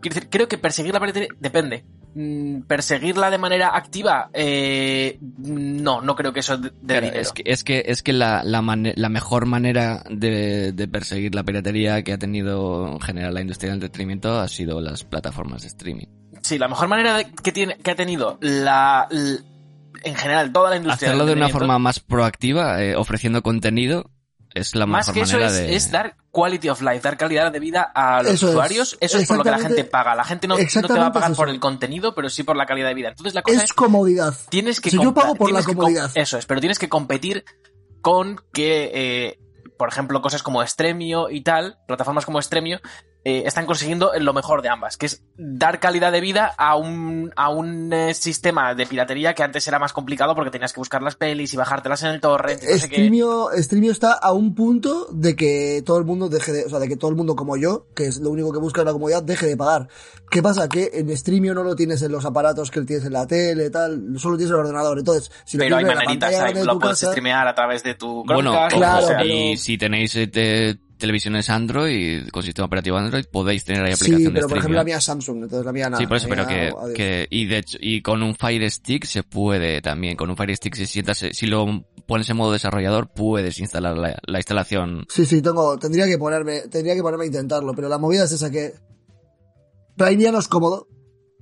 Quiero decir, creo que perseguir la pilotería depende. Mm, Perseguirla de manera activa, eh, no, no creo que eso de, Claro, dinero. es que, es que, es que la, la, la mejor manera de, de perseguir la piratería que ha tenido en general la industria del entretenimiento ha sido las plataformas de streaming. Sí, la mejor manera de- que, tiene, que ha tenido la, en general toda la industria. Hacerlo de una forma más proactiva, eh, ofreciendo contenido, es la Más mejor que eso manera es, de... es dar quality of life, dar calidad de vida a los Eso es. usuarios. Eso es por lo que la gente paga. La gente no, no te va a pagar es por el contenido, pero sí por la calidad de vida. Entonces la cosa es, Es comodidad. tienes que Si yo pago por la com- comodidad. eso es, pero tienes que competir con que, eh, por ejemplo, cosas como Stremio y tal, plataformas como Stremio, eh, están consiguiendo lo mejor de ambas, que es dar calidad de vida a un, a un eh, sistema de piratería que antes era más complicado porque tenías que buscar las pelis y bajártelas en el torrent y no sé qué. Streamio, Streamio está a un punto de que todo el mundo deje de, o sea, de que todo el mundo como yo, que es lo único que busca la comodidad, deje de pagar. ¿Qué pasa? Que en Streamio no lo tienes en los aparatos que tienes en la tele, tal, solo tienes en el ordenador. Entonces, si lo Pero hay en maneritas, pantalla hay- grande de lo tu puedes casa- streamear a través de tu Bueno, Chromecast, claro, o sea, pero- y si tenéis eh, te- televisiones Android con sistema operativo Android, podéis tener ahí Sí, aplicación de pero por ejemplo la mía es Samsung, entonces la mía nada. Sí, por eso, pero que, y de hecho, y con un Fire Stick se puede también, con un Fire Stick si sientas, si lo pones en modo desarrollador, puedes instalar la, la instalación. Sí, sí, tengo, tendría que ponerme, tendría que ponerme a intentarlo, pero la movida es esa que Rainia no es cómodo.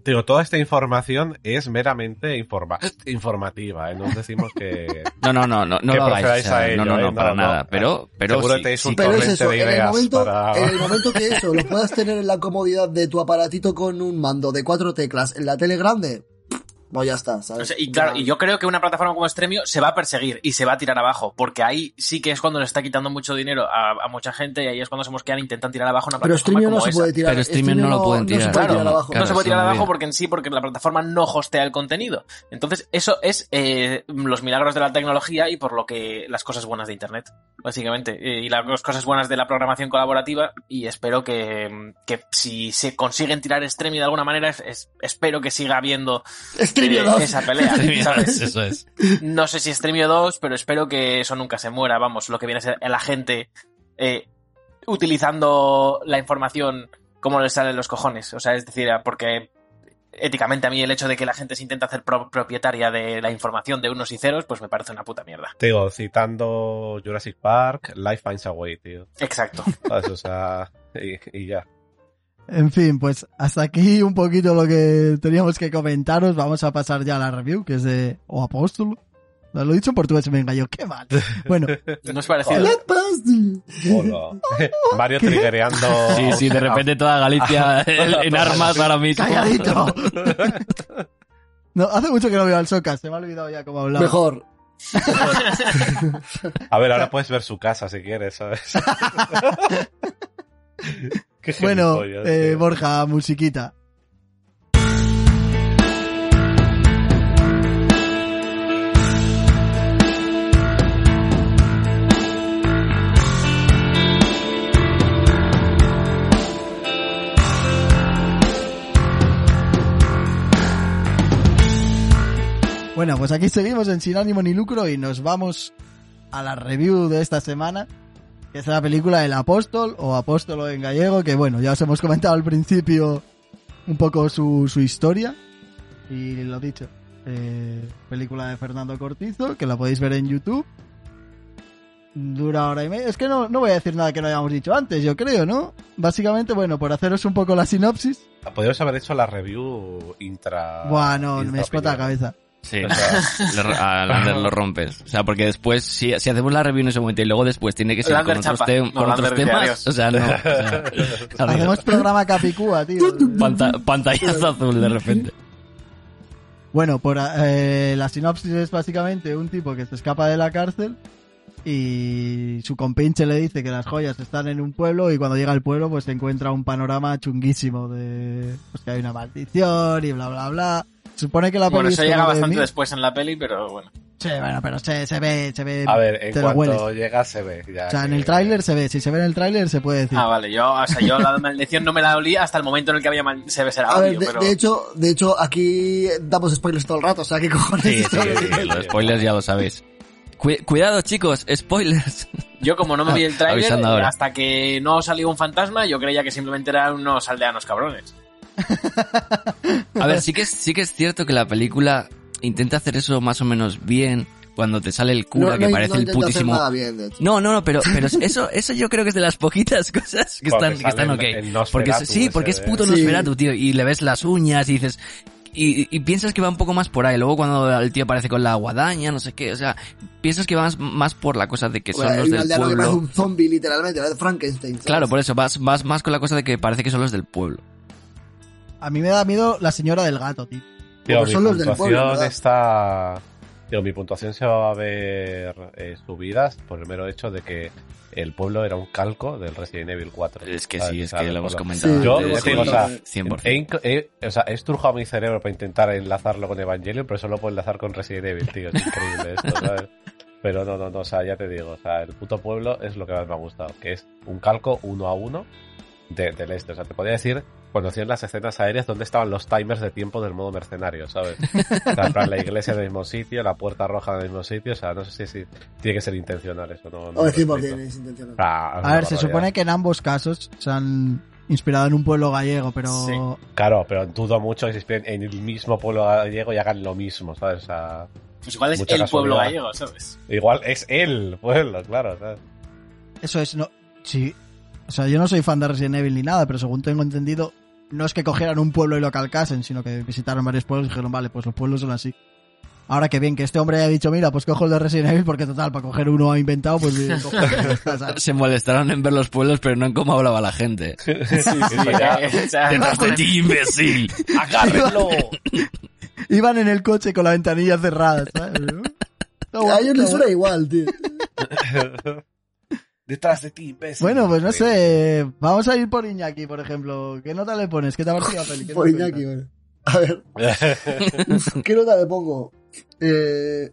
Digo, toda esta información es meramente informa informativa, ¿eh? No os decimos que... No, no, no, no, no Que lo hagáis, a ello, no, no, ¿eh? no, No, para no. nada, pero, pero Seguro sí, que tenéis sí un Pero es torrente eso, de en el, ideas momento, para- en el momento que eso lo puedas tener en la comodidad de tu aparatito con un mando de cuatro teclas en la tele grande, pues ya está, O ¿sabes? sea, y claro, Ya- y yo creo que una plataforma como Stremio se va a perseguir y se va a tirar abajo, porque ahí sí que es cuando le está quitando mucho dinero a, a mucha gente y ahí es cuando se mosquean e intentan tirar abajo una Pero plataforma Streamio no como se esa. puede tirar. Pero Streamio no lo pueden se tirar. puede Claro, tirar abajo. claro. no se puede tirar abajo porque en sí, porque la plataforma no hostea el contenido. Entonces, eso es eh, los milagros de la tecnología y por lo que las cosas buenas de Internet, básicamente. Eh, y las cosas buenas de la programación colaborativa. Y espero que, que si se consiguen tirar Stremio de alguna manera, es- es- espero que siga habiendo Streamio 2. esa pelea. ¿sabes? Eso es. No sé si Streamio 2, pero espero que eso nunca se muera. Vamos, lo que viene a ser la gente eh, utilizando la información como les salen los cojones. O sea, es decir, porque éticamente a mí el hecho de que la gente se intenta hacer pro- propietaria de la información de unos y ceros, pues me parece una puta mierda. Te digo, citando Jurassic Park, Life Finds a Way, tío. Exacto. ¿Sabes? O sea, y, y ya. En fin, pues hasta aquí un poquito lo que teníamos que comentaros. Vamos a pasar ya a la review, que es de O Apóstol. Lo he dicho en portugués, me engañó. Qué mal. Bueno, ¿No? Hola. Hola. Mario triggereando. Sí, sí, de repente toda Galicia en, en armas ahora mismo. calladito. No, hace mucho que no veo al Socas, se me ha olvidado ya cómo hablaba. Mejor. A ver, ahora puedes ver su casa si quieres, ¿sabes? Qué Bueno, eh, tío. Borja, musiquita. Bueno, pues aquí seguimos en Sin ánimo ni lucro y nos vamos a la review de esta semana, que es la película El Apóstol o Apóstolo en gallego, que bueno, ya os hemos comentado al principio un poco su, su historia y lo dicho, eh, película de Fernando Cortizo, que la podéis ver en YouTube. Dura hora y media. Es que no, no voy a decir nada que no hayamos dicho antes, yo creo, ¿no? Básicamente, bueno, por haceros un poco la sinopsis. Podríamos haber hecho la review intra. Bueno, intra me explota la cabeza. Sí, O sea, lo- a Lander lo rompes. O sea, porque después, si, si hacemos la review en ese momento y luego después tiene que ser Lander con otros, chapa. tem- No, con otros temas, o sea, no. o sea, ¿sabes? Hacemos programa Capicúa, tío. Panta- pantallazo azul de repente. Bueno, por eh, la sinopsis es básicamente un tipo que se escapa de la cárcel y su compinche le dice que las joyas están en un pueblo y cuando llega al pueblo pues se encuentra un panorama chunguísimo de pues que hay una maldición y bla bla bla. Se supone que la Bueno, peli eso es llega de bastante después en la peli, pero bueno. Sí, bueno, pero se, se ve, se ve. A ver, en cuanto llega se ve. Ya O sea, en el tráiler se ve. Si se ve en el tráiler se puede decir. Ah, vale, yo, o sea, yo la maldición no me la olí hasta el momento en el que había mal- se ver, audio, de, pero... de hecho, de hecho, aquí damos spoilers todo el rato, o sea, ¿qué cojones? Sí, sí, sí, los spoilers ya lo sabéis. Cu- cuidado, chicos, spoilers. Yo como no me vi el tráiler, hasta que no salió un fantasma, yo creía que simplemente eran unos aldeanos cabrones. A ver, sí que es, sí que es cierto que la película intenta hacer eso más o menos bien cuando te sale el cura que no, parece no el putísimo. nada bien, de hecho. No, no, no, pero, pero eso, eso yo creo que es de las poquitas cosas que Porque están, que están ok. el- el porque sí, porque es puto Sí. Nosferatu, tío, y le ves las uñas y dices, y, y piensas que va un poco más por ahí. Luego cuando el tío aparece con la guadaña, no sé qué, o sea, piensas que va más, más por la cosa de que son los del aldeano que pueblo. un zombie, literalmente, Frankenstein. ¿sabes? Claro, por eso vas, vas más con la cosa de que parece que son los del pueblo. A mí me da miedo la señora del gato, tío. Tío, Porque son los del puntuación pueblo, ¿verdad? está... Tío, mi puntuación se va a ver eh, subidas por el mero hecho de que el pueblo era un calco del Resident Evil 4. Es que ¿sabes? sí, es que lo hemos comentado. Sí, Yo, sí, sí, o sea, 100%. He, inc- he- o sea, he estrujado mi cerebro para intentar enlazarlo con Evangelion, pero solo puedo enlazar con Resident Evil, tío. Es increíble esto, ¿sabes? Pero no, no, no, o sea, ya te digo, o sea, el puto pueblo es lo que más me ha gustado, que es un calco uno a uno de- del este. O sea, te podría decir, cuando hacían las escenas aéreas, dónde estaban los timers de tiempo del modo mercenario, ¿sabes? O sea, en plan, la iglesia en el mismo sitio, la puerta roja en el mismo sitio, o sea, no sé si, si tiene que ser intencional eso, no. no O lo de 100% explico. es intencional. Ah, A ver, se supone que en ambos casos se han inspirado en un pueblo gallego, pero Sí. Claro, pero dudo mucho que se inspiren en el mismo pueblo gallego y hagan lo mismo, ¿sabes? O sea, Pues igual es el pueblo gallego, ¿sabes? igual es el pueblo, claro, ¿sabes? eso es no. Sí. O sea, yo no soy fan de Resident Evil ni nada, pero según tengo entendido, no es que cogieran un pueblo y lo calcasen, sino que visitaron varios pueblos y dijeron, vale, pues los pueblos son así. Ahora que bien, que este hombre haya dicho, mira, pues cojo el de Resident Evil porque total, para coger uno inventado, pues bien, cojo. Se molestaron en ver los pueblos, pero no en cómo hablaba la gente. Ya- O sea, Detrás de ti, imbécil. ¡Agárrenlo! Iban en el coche con la ventanilla cerrada, ¿sabes? A ellos les suena igual, tío. Detrás de ti, imbécil. Bueno, pues no sé, vamos a ir por Iñaki, por ejemplo. ¿Qué nota le pones? ¿Qué te ha parecido la peli? ¿Qué Por Iñaki, bueno. A ver, ¿qué nota le pongo? Eh,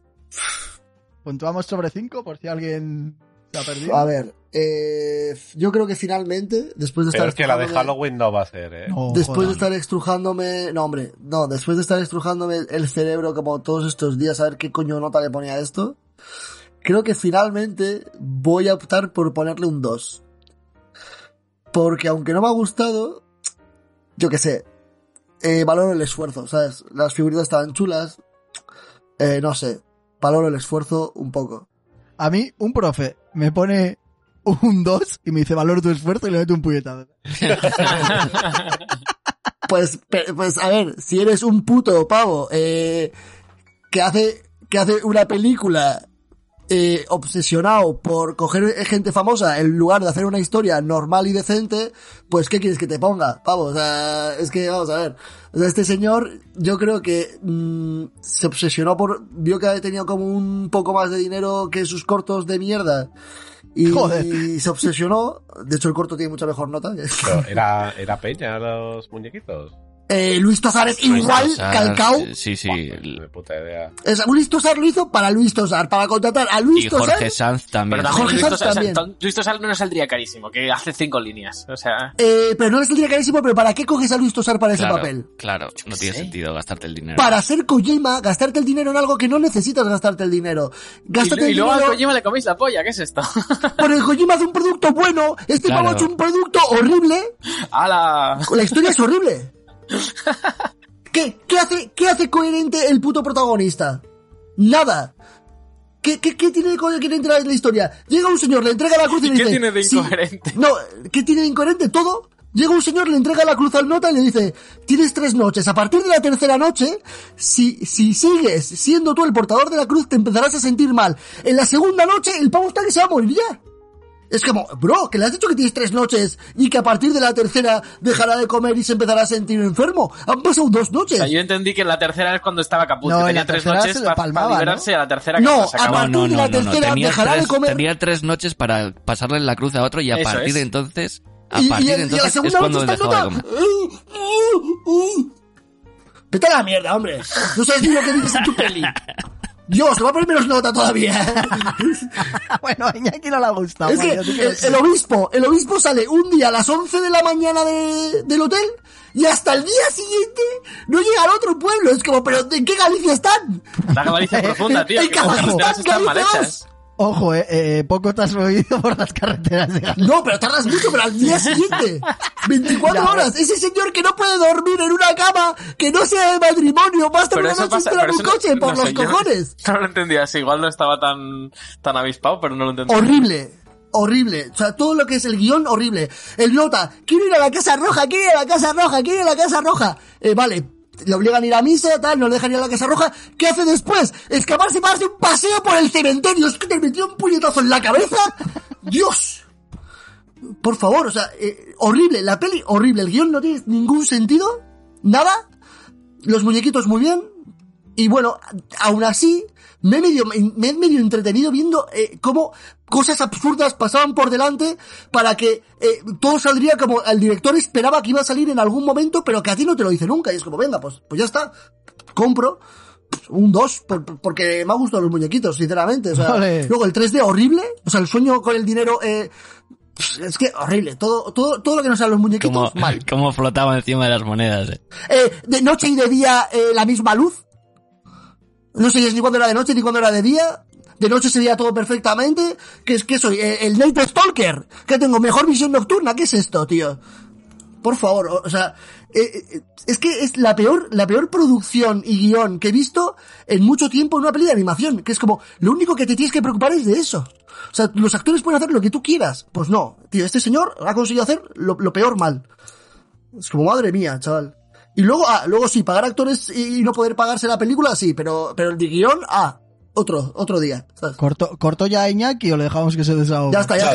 Puntuamos sobre 5 por si alguien se ha perdido. a ver, eh, yo creo que finalmente, después de estar Pero es que la de Halloween no va a ser, ¿eh? No, Después joder. de estar estrujándome, no hombre, no, después de estar estrujándome el cerebro como todos estos días a ver qué coño nota le ponía a esto, creo que finalmente voy a optar por ponerle un 2. Porque aunque no me ha gustado, yo qué sé, eh, valoro el esfuerzo, ¿sabes? Las figuritas estaban chulas, eh, no sé, valoro el esfuerzo un poco. A mí, un profe me pone un 2 y me dice valor tu esfuerzo y le mete un puñetazo. Pues, pues a ver, si eres un puto pavo eh, que hace que hace una película eh, obsesionado por coger gente famosa en lugar de hacer una historia normal y decente, pues ¿qué quieres que te ponga, pavo? O sea, es que vamos a ver. O sea, este señor, yo creo que mm, se obsesionó por, vio que tenía como un poco más de dinero que sus cortos de mierda. Y Joder. se obsesionó. De hecho, el corto tiene mucha mejor nota. Pero era, era peña los muñequitos. Eh, Luis Tosar es Luis igual Tosar, calcao. Sí, sí. Buah, de puta idea. Sea, Luis Tosar lo hizo para Luis Tosar, para contratar a Luis Y Tosar. Jorge Sanz también. Pero Jorge Luis Sanz Tosar, también. Luis Tosar no nos saldría carísimo, que hace cinco líneas. O sea, Eh, pero no le saldría carísimo, pero ¿para qué coges a Luis Tosar para ese claro, papel? Claro, no tiene sé. sentido gastarte el dinero. Para ser Kojima, gastarte el dinero en algo que no necesitas gastarte el dinero. Gástate y, y el luego al dinero Kojima le coméis la polla, ¿qué es esto? por el Kojima hace un producto bueno, este Claro. pavo ha hecho un producto horrible, ¡Hala! la historia es horrible. ¿Qué, qué hace, qué hace coherente el puto protagonista? Nada. ¿Qué, qué, qué tiene de coherente la, la historia? Llega un señor, le entrega la cruz y, ¿Y le qué dice... tiene de "Sí". incoherente? no, ¿qué tiene de incoherente? Todo. Llega un señor, le entrega la cruz al nota y le dice, tienes tres noches. A partir de la tercera noche, si, si sigues siendo tú el portador de la cruz, te empezarás a sentir mal. En la segunda noche, el pavo está que se va a morir ya. Es como, bro, que le has dicho que tienes tres noches y que a partir de la tercera dejará de comer y se empezará a sentir enfermo. Han pasado dos O noches. sea, yo entendí que la tercera es cuando estaba caput, No, que tenía la tres noches para palmaba, liberarse y a la tercera No, se a partir no, de no, la no, no. tercera dejará tres, de comer. tenía tres noches para pasarle la cruz a otro y a Eso partir es. de entonces, a Y, y- partir y de a la entonces es segunda cuando noche está de nota. comer. Vete a la mierda, hombre. No sabes ni lo que dices en tu peli. Dios, le va a poner menos nota todavía. bueno, a Iñaki no le ha gustado. es que el, el obispo, el obispo sale un día a las 11 de la mañana de- del hotel y hasta el día siguiente no llega al otro pueblo. Es como, pero ¿en qué Galicia están? La Galicia profunda, tío. Carreteras están mal Galicia hechas. Ojo, eh, eh, poco te has movido por las carreteras de Galicia. No, pero tardas mucho, pero al día siguiente. 24 Ya, horas. Ese señor que no puede dormir en una cama que no sea de matrimonio, va a estar una noche en un no- coche por no sé, los yo cojones. No lo entendía así, igual no estaba tan, tan avispado, pero no lo entendía. Horrible. Horrible. O sea, todo lo que es el guion, horrible. El nota, quiero ir a la Casa Roja, quiero ir a la Casa Roja, quiero ir a la Casa Roja. Eh, vale, le obligan a ir a misa, tal, no le dejan ir a la Casa Roja. ¿Qué hace después? Escaparse para darse un paseo por el cementerio. Es que te metió un puñetazo en la cabeza. Dios. Por favor, o sea, eh, horrible. La peli, horrible. El guion no tiene ningún sentido. Nada. Los muñequitos muy bien. Y bueno, aún así, me he medio, me he medio entretenido viendo eh, cómo cosas absurdas pasaban por delante para que eh, todo saldría como el director esperaba que iba a salir en algún momento, pero que a ti no te lo dice nunca. Y es como, venga, pues, pues ya está. Compro un 2 por- por- porque me ha gustado los muñequitos, sinceramente. O sea, luego el 3D horrible, o sea, el sueño con el dinero, eh, es que horrible. Todo, todo, todo lo que no sean los muñequitos, Como, mal. como flotaba encima de las monedas. eh. Eh, de noche y de día eh, la misma luz. No sabías ni cuándo era de noche ni cuándo era de día. De noche se veía todo perfectamente. ¿Qué es que soy? Eh, ¿El Night Stalker? ¿Que tengo mejor visión nocturna? ¿Qué es esto, tío? Por favor, o, o sea, eh, eh, es que es la peor, la peor producción y guion que he visto en mucho tiempo en una peli de animación. Que es como, lo único que te tienes que preocupar es de eso. O sea, los actores pueden hacer lo que tú quieras. Pues no, tío, este señor ha conseguido hacer lo, lo peor mal. Es como, madre mía, chaval. Y luego, ah, luego sí, pagar actores y no poder pagarse la película, sí, pero, pero el de guion, ah, otro, otro día. ¿sabes? ¿Corto, ¿Corto ya a Iñaki o le dejamos que se desahogue? Ya está, ya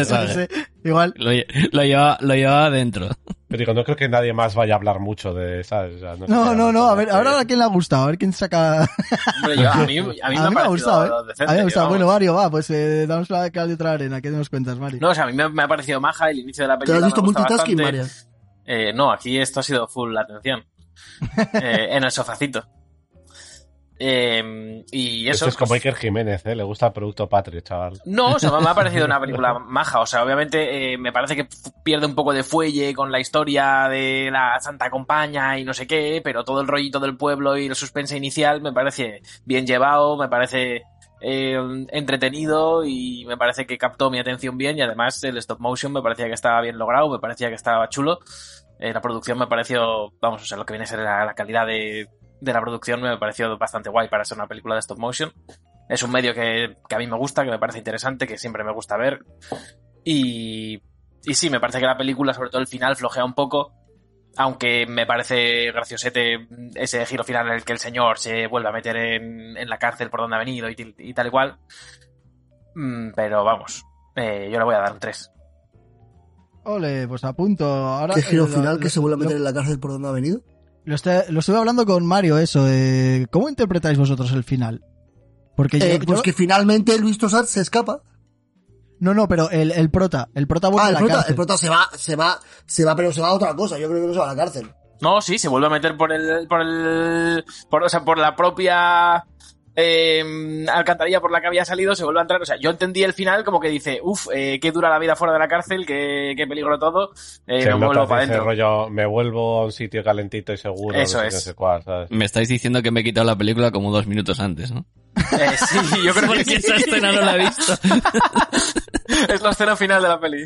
está. sé, Igual. Lo, lo llevaba, lo llevaba dentro. Pero digo, no creo que nadie más vaya a hablar mucho de, ¿sabes? O sea, sé No, no, no, a ver, ahora a quién le ha gustado, a ver quién saca... Hombre, yo- a mí, a mí A me, mí ha me ha gustado, ¿eh? A mí me ha gustado. Bueno, Mario, va, pues eh, damos la cal de otra arena. ¿Qué nos cuentas, Mario? No, o sea, a mí me, me ha parecido maja el inicio de la ¿Te película. has visto multitasking, bastante. Eh, no, aquí esto ha sido full atención. Eh, en el sofacito. Eh, y eso. Esto es como pues, Iker Jiménez, ¿eh? Le gusta el producto patrio, chaval. No, o sea, me ha parecido una película maja. O sea, obviamente eh, me parece que pierde un poco de fuelle con la historia de la Santa Compaña y no sé qué, pero todo el rollito del pueblo y el suspense inicial me parece bien llevado, me parece eh, entretenido y me parece que captó mi atención bien y además el stop motion me parecía que estaba bien logrado, me parecía que estaba chulo. Eh, la producción me pareció, vamos, o sea, lo que viene a ser la, la calidad de, de la producción me pareció bastante guay para ser una película de stop motion. Es un medio que, que a mí me gusta, que me parece interesante, que siempre me gusta ver. Y, y sí, me parece que la película, sobre todo el final, flojea un poco. Aunque me parece graciosete ese giro final en el que el señor se vuelve a meter en, en la cárcel por donde ha venido y, tal y cual. Mm, Pero vamos, eh, yo le voy a dar un 3. Ole, pues a punto. Ahora, ¿Qué giro eh, lo- final lo- que se vuelve a meter lo- en la cárcel por donde ha venido? Lo, lo estuve hablando con Mario, eso. ¿Cómo interpretáis vosotros el final? Porque Eh, yo, pues yo- que finalmente Luis Tosar se escapa. No, no, pero el, el prota. El prota vuelve Ah, a el la prota, cárcel. el prota se va, se va, se va, pero se va a otra cosa. Yo creo que no se va a la cárcel. No, sí, se vuelve a meter por el, por el, por, o sea, por la propia eh, alcantarilla por la que había salido, se vuelve a entrar. O sea, yo entendí el final como que dice, uff, eh, qué dura la vida fuera de la cárcel, qué, qué peligro todo, eh, Se me vuelvo para adentro. rollo, me vuelvo a un sitio calentito y seguro. Eso no sé es. qué, no sé cuál, ¿sabes? Me estáis diciendo que me he quitado la película como dos minutos antes, ¿no? Eh, sí, yo creo que sí. esa escena no la he visto. es la escena final de la peli.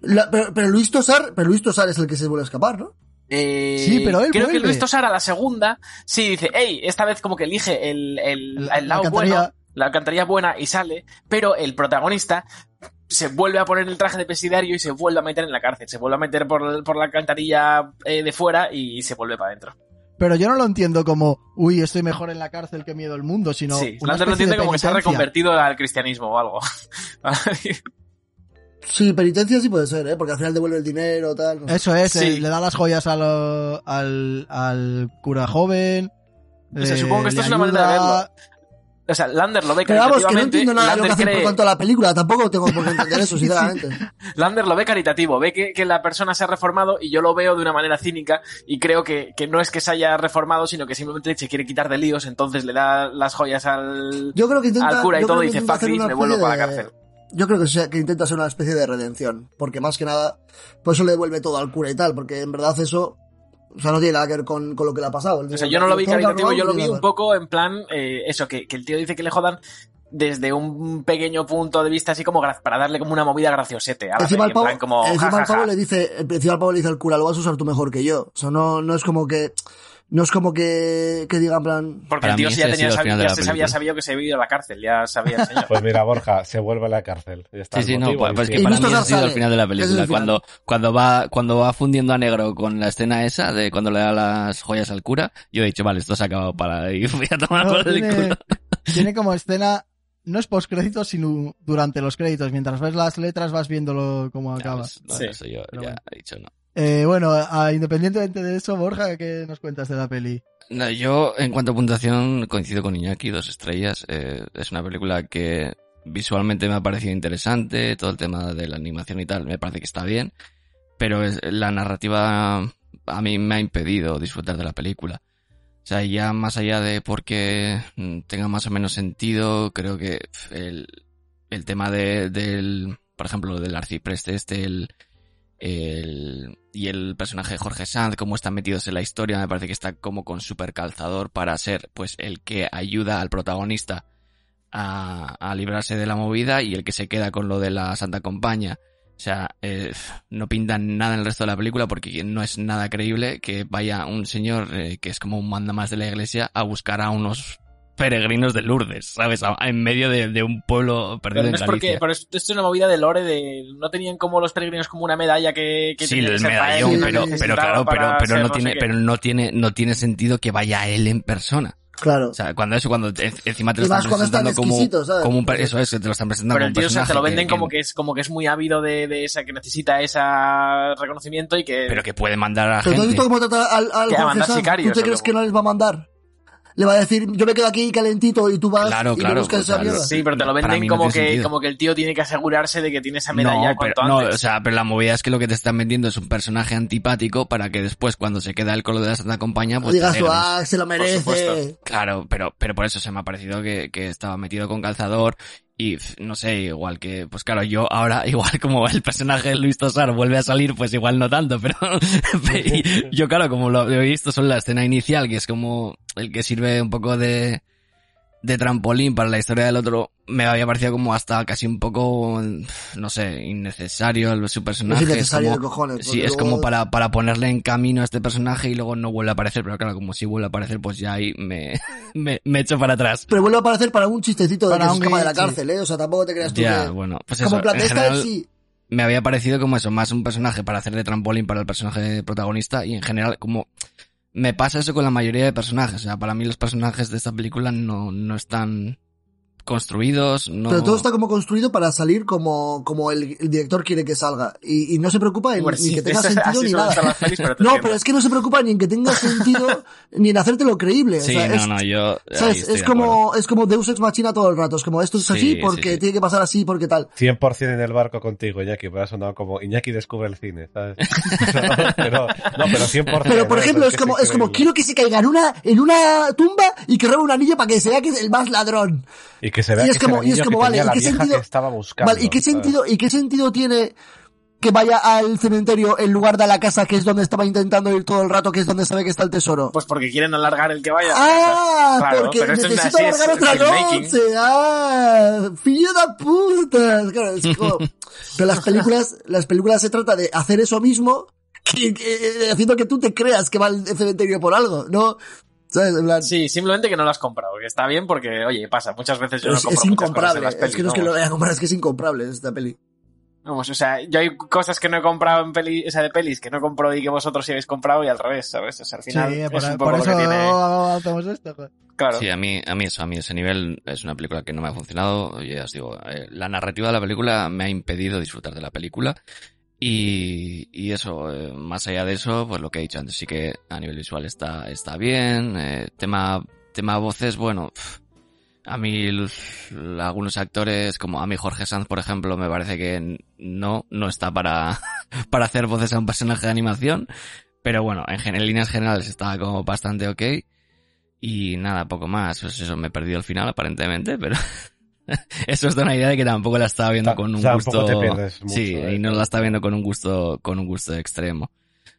La- pero, pero Luis Tosar, pero Luis Tosar es el que se vuelve a escapar, ¿no? Eh, Sí, pero él creo que vuelve. Luis Tosar a la segunda sí dice, hey, esta vez como que elige el, el, La- el la lado alcantarilla. bueno, la alcantarilla buena y sale, pero el protagonista se vuelve a poner el traje de presidiario y se vuelve a meter en la cárcel, se vuelve a meter por, por la alcantarilla eh, de fuera y se vuelve para adentro. Pero yo no lo entiendo como, uy, estoy mejor en la cárcel que miedo el mundo, sino. sí, una lo entiende como que se ha reconvertido al cristianismo o algo. Sí, penitencia sí puede ser, ¿eh? Porque al final devuelve el dinero, tal. no sé. Eso es, Sí. eh, le da las joyas a lo- al, al cura joven. O sea, eh, supongo que esto es una manera de verlo. o sea, Lander lo ve Pero vamos, que no entiendo nada de lo que Lander hacen por cree- cuanto a la película. Tampoco tengo por qué entender eso, sinceramente. Lander lo ve caritativo, ve que, que la persona se ha reformado y yo lo veo de una manera cínica y creo que, que no es que se haya reformado, sino que simplemente se quiere quitar de líos, entonces le da las joyas al, Yo creo que intenta, al cura y yo todo creo y dice, fuck una me vuelvo especie para la de- cárcel. Yo creo que, sea- que intenta ser una especie de redención. Porque más que nada, por eso le devuelve todo al cura y tal. Porque en verdad eso, o sea, no tiene nada que ver con, con lo que le ha pasado. O sea, yo no lo vi caritativo, robado, yo lo vi un poco en plan, eh, eso, que, que el tío dice que le jodan desde un pequeño punto de vista así como para darle como una movida graciosete. a la Encima el en pavo, plan como, encima ja, el ja, pavo le dice, el pavo le dice al cura, lo vas a usar tú mejor que yo. O sea, no, no es como que, no es como que, que diga en plan, Porque el tío ya tenía, ya se sabía sabido que se había ido a la cárcel, ya sabía el señor. Pues mira, Borja, se vuelve a la cárcel. Ya está Sí, sí, no, motivo, pues, pues que para mí ha sido el final de la película. Cuando, cuando va, cuando va fundiendo a negro con la escena esa de cuando le da las joyas al cura, yo he dicho, vale, esto se ha acabado para y voy a tomar No, por el tiene, culo. tiene como escena, no es post créditos, sino durante los créditos. Mientras ves las letras vas viéndolo cómo Ya, acaba. pues, no, Sí, eso yo pero ya bueno. he dicho no. Eh, bueno, a- independientemente de eso, Borja, ¿qué nos cuentas de la peli? No, yo, en cuanto a puntuación, coincido con Iñaki, dos estrellas. Eh, es una película que visualmente me ha parecido interesante, todo el tema de la animación y tal, me parece que está bien, pero la narrativa a mí me ha impedido disfrutar de la película. O sea, ya más allá de porque mm, tenga más o menos sentido, creo que el, el tema de, del, por ejemplo, del arcipreste este, el, el, y el personaje de Jorge Sanz, cómo están metidos en la historia, me parece que está como con super calzador para ser, pues, el que ayuda al protagonista a, a librarse de la movida y el que se queda con lo de la Santa Compañía. O sea, eh, no pintan nada en el resto de la película porque no es nada creíble que vaya un señor eh, que es como un manda más de la iglesia a buscar a unos peregrinos de Lourdes, ¿sabes? A- en medio de, de un pueblo perdido Pero no en es porque, Galicia. pero esto es una movida de lore de, no tenían como los peregrinos como una medalla que, que Sí, que el medallón, que pero, pero claro, pero, pero no tiene, qué. pero no tiene, no tiene sentido que vaya él en persona. claro. O sea, cuando eso, cuando te- encima te lo están presentando como, ¿sabes? como un, eso es, te lo están presentando Pero como el un tío o sea, te lo venden que- como que es como que es muy ávido de, de esa que necesita ese reconocimiento y que pero que puede mandar a Pero tú has gente. visto cómo trata al, al Que a Jorge mandar Sanz? sicarios, ¿Tú te crees que no les va a mandar? Le va a decir, yo me quedo aquí calentito y tú vas Claro, y claro, buscas sea, esa mierda. Sí, pero te lo venden no como que sentido. como que el tío tiene que asegurarse de que tiene esa medalla No, pero, no, antes. o sea, pero la movida es que lo que te están vendiendo es un personaje antipático para que después, cuando se queda el colo de la Santa Compañía, pues digas ah, se lo merece. Claro, pero, pero por eso se me ha parecido que, que estaba metido con calzador y no sé, igual que, pues claro, yo ahora, igual como el personaje de Luis Tosar vuelve a salir, pues igual no tanto, pero yo claro, como lo he visto solo la escena inicial, que es como el que sirve un poco de, de trampolín para la historia del otro, me había parecido como hasta casi un poco, no sé, innecesario el- su personaje. es es innecesario como- de cojones. Sí, es como para, para ponerle en camino a este personaje y luego no vuelve a aparecer, pero claro, como si vuelve a aparecer, pues ya ahí me, me, me echo para atrás. Pero vuelve a aparecer para un chistecito de Para que un escapa de la cárcel, ¿eh? O sea, tampoco te creas tú Ya, que... bueno, pues como eso, en plan, en esta general vez sí. me había parecido como eso, más un personaje para hacer de trampolín para el personaje protagonista y en general como me pasa eso con la mayoría de personajes, o sea, para mí los personajes de esta película no, no están construidos, no... Pero todo está como construido para salir como, como el, el director quiere que salga. Y, y no se preocupa en, Bueno, ni sí, que tenga sentido ni nada. pero No, pero es que no se preocupa ni en que tenga sentido ni en hacértelo creíble. Sí, o sea, no, es, no, yo... ¿sabes? Es como, es como Deus Ex Machina todo el rato. Es como esto es Sí, así sí, porque sí. tiene que pasar así porque tal. 100% en el barco contigo, Iñaki, pero ha sonado como Iñaki descubre el cine, ¿sabes? No, pero, no, pero 100%. Pero por ¿no? ejemplo, es como, es como quiero que se caiga en una, en una tumba y que robe un anillo para que se vea que es el más ladrón. Y que se vea y es que como- y es como, que vale, tenía ¿y la qué vieja sentido- que estaba buscando. Vale, ¿y qué ¿sabes? sentido, y qué sentido tiene que vaya al cementerio en lugar de a la casa que es donde estaba intentando ir todo el rato, que es donde sabe que está el tesoro? Pues porque quieren alargar el que vaya. Ah, Claro, porque pero esto es necesito así, es alargar otra noche. Ah, fillo de puta. Claro, es como- pero las películas, las películas se trata de hacer eso mismo, que, que- haciendo que tú te creas que va al cementerio por algo, ¿no? ¿Sabes? En plan, Sí, simplemente que no lo has comprado, que está bien porque, oye, pasa, muchas veces yo no es, compro es cosas en incomprable. las pelis, es que no es que lo vamos. vaya a comprar, es que es incomprable esta peli. Vamos, o sea, yo hay cosas que no he comprado en peli, o sea, de pelis que no compro y que vosotros sí habéis comprado y al revés, ¿sabes? O sea, al final sí, es por, un por poco lo eso que tiene, hacemos esto. joder. claro. Sí, a mí, a mí eso, a mí ese nivel es una película que no me ha funcionado. Yo ya os digo, eh, la narrativa de la película me ha impedido disfrutar de la película. Y, y eso, eh, más allá de eso, pues lo que he dicho antes, sí que a nivel visual está, está bien. eh, tema, tema voces, bueno, A mí algunos actores, como a mí Jorge Sanz, por ejemplo, me parece que no, no está para, para hacer voces a un personaje de animación. Pero bueno, en, en líneas generales estaba como bastante ok. Y nada, poco más. Pues eso, me he perdido el final aparentemente, pero eso es da una idea de que tampoco la estaba viendo Ta- con un gusto. te pierdes mucho, sí, eh. y no la estaba viendo con un gusto, con un gusto extremo.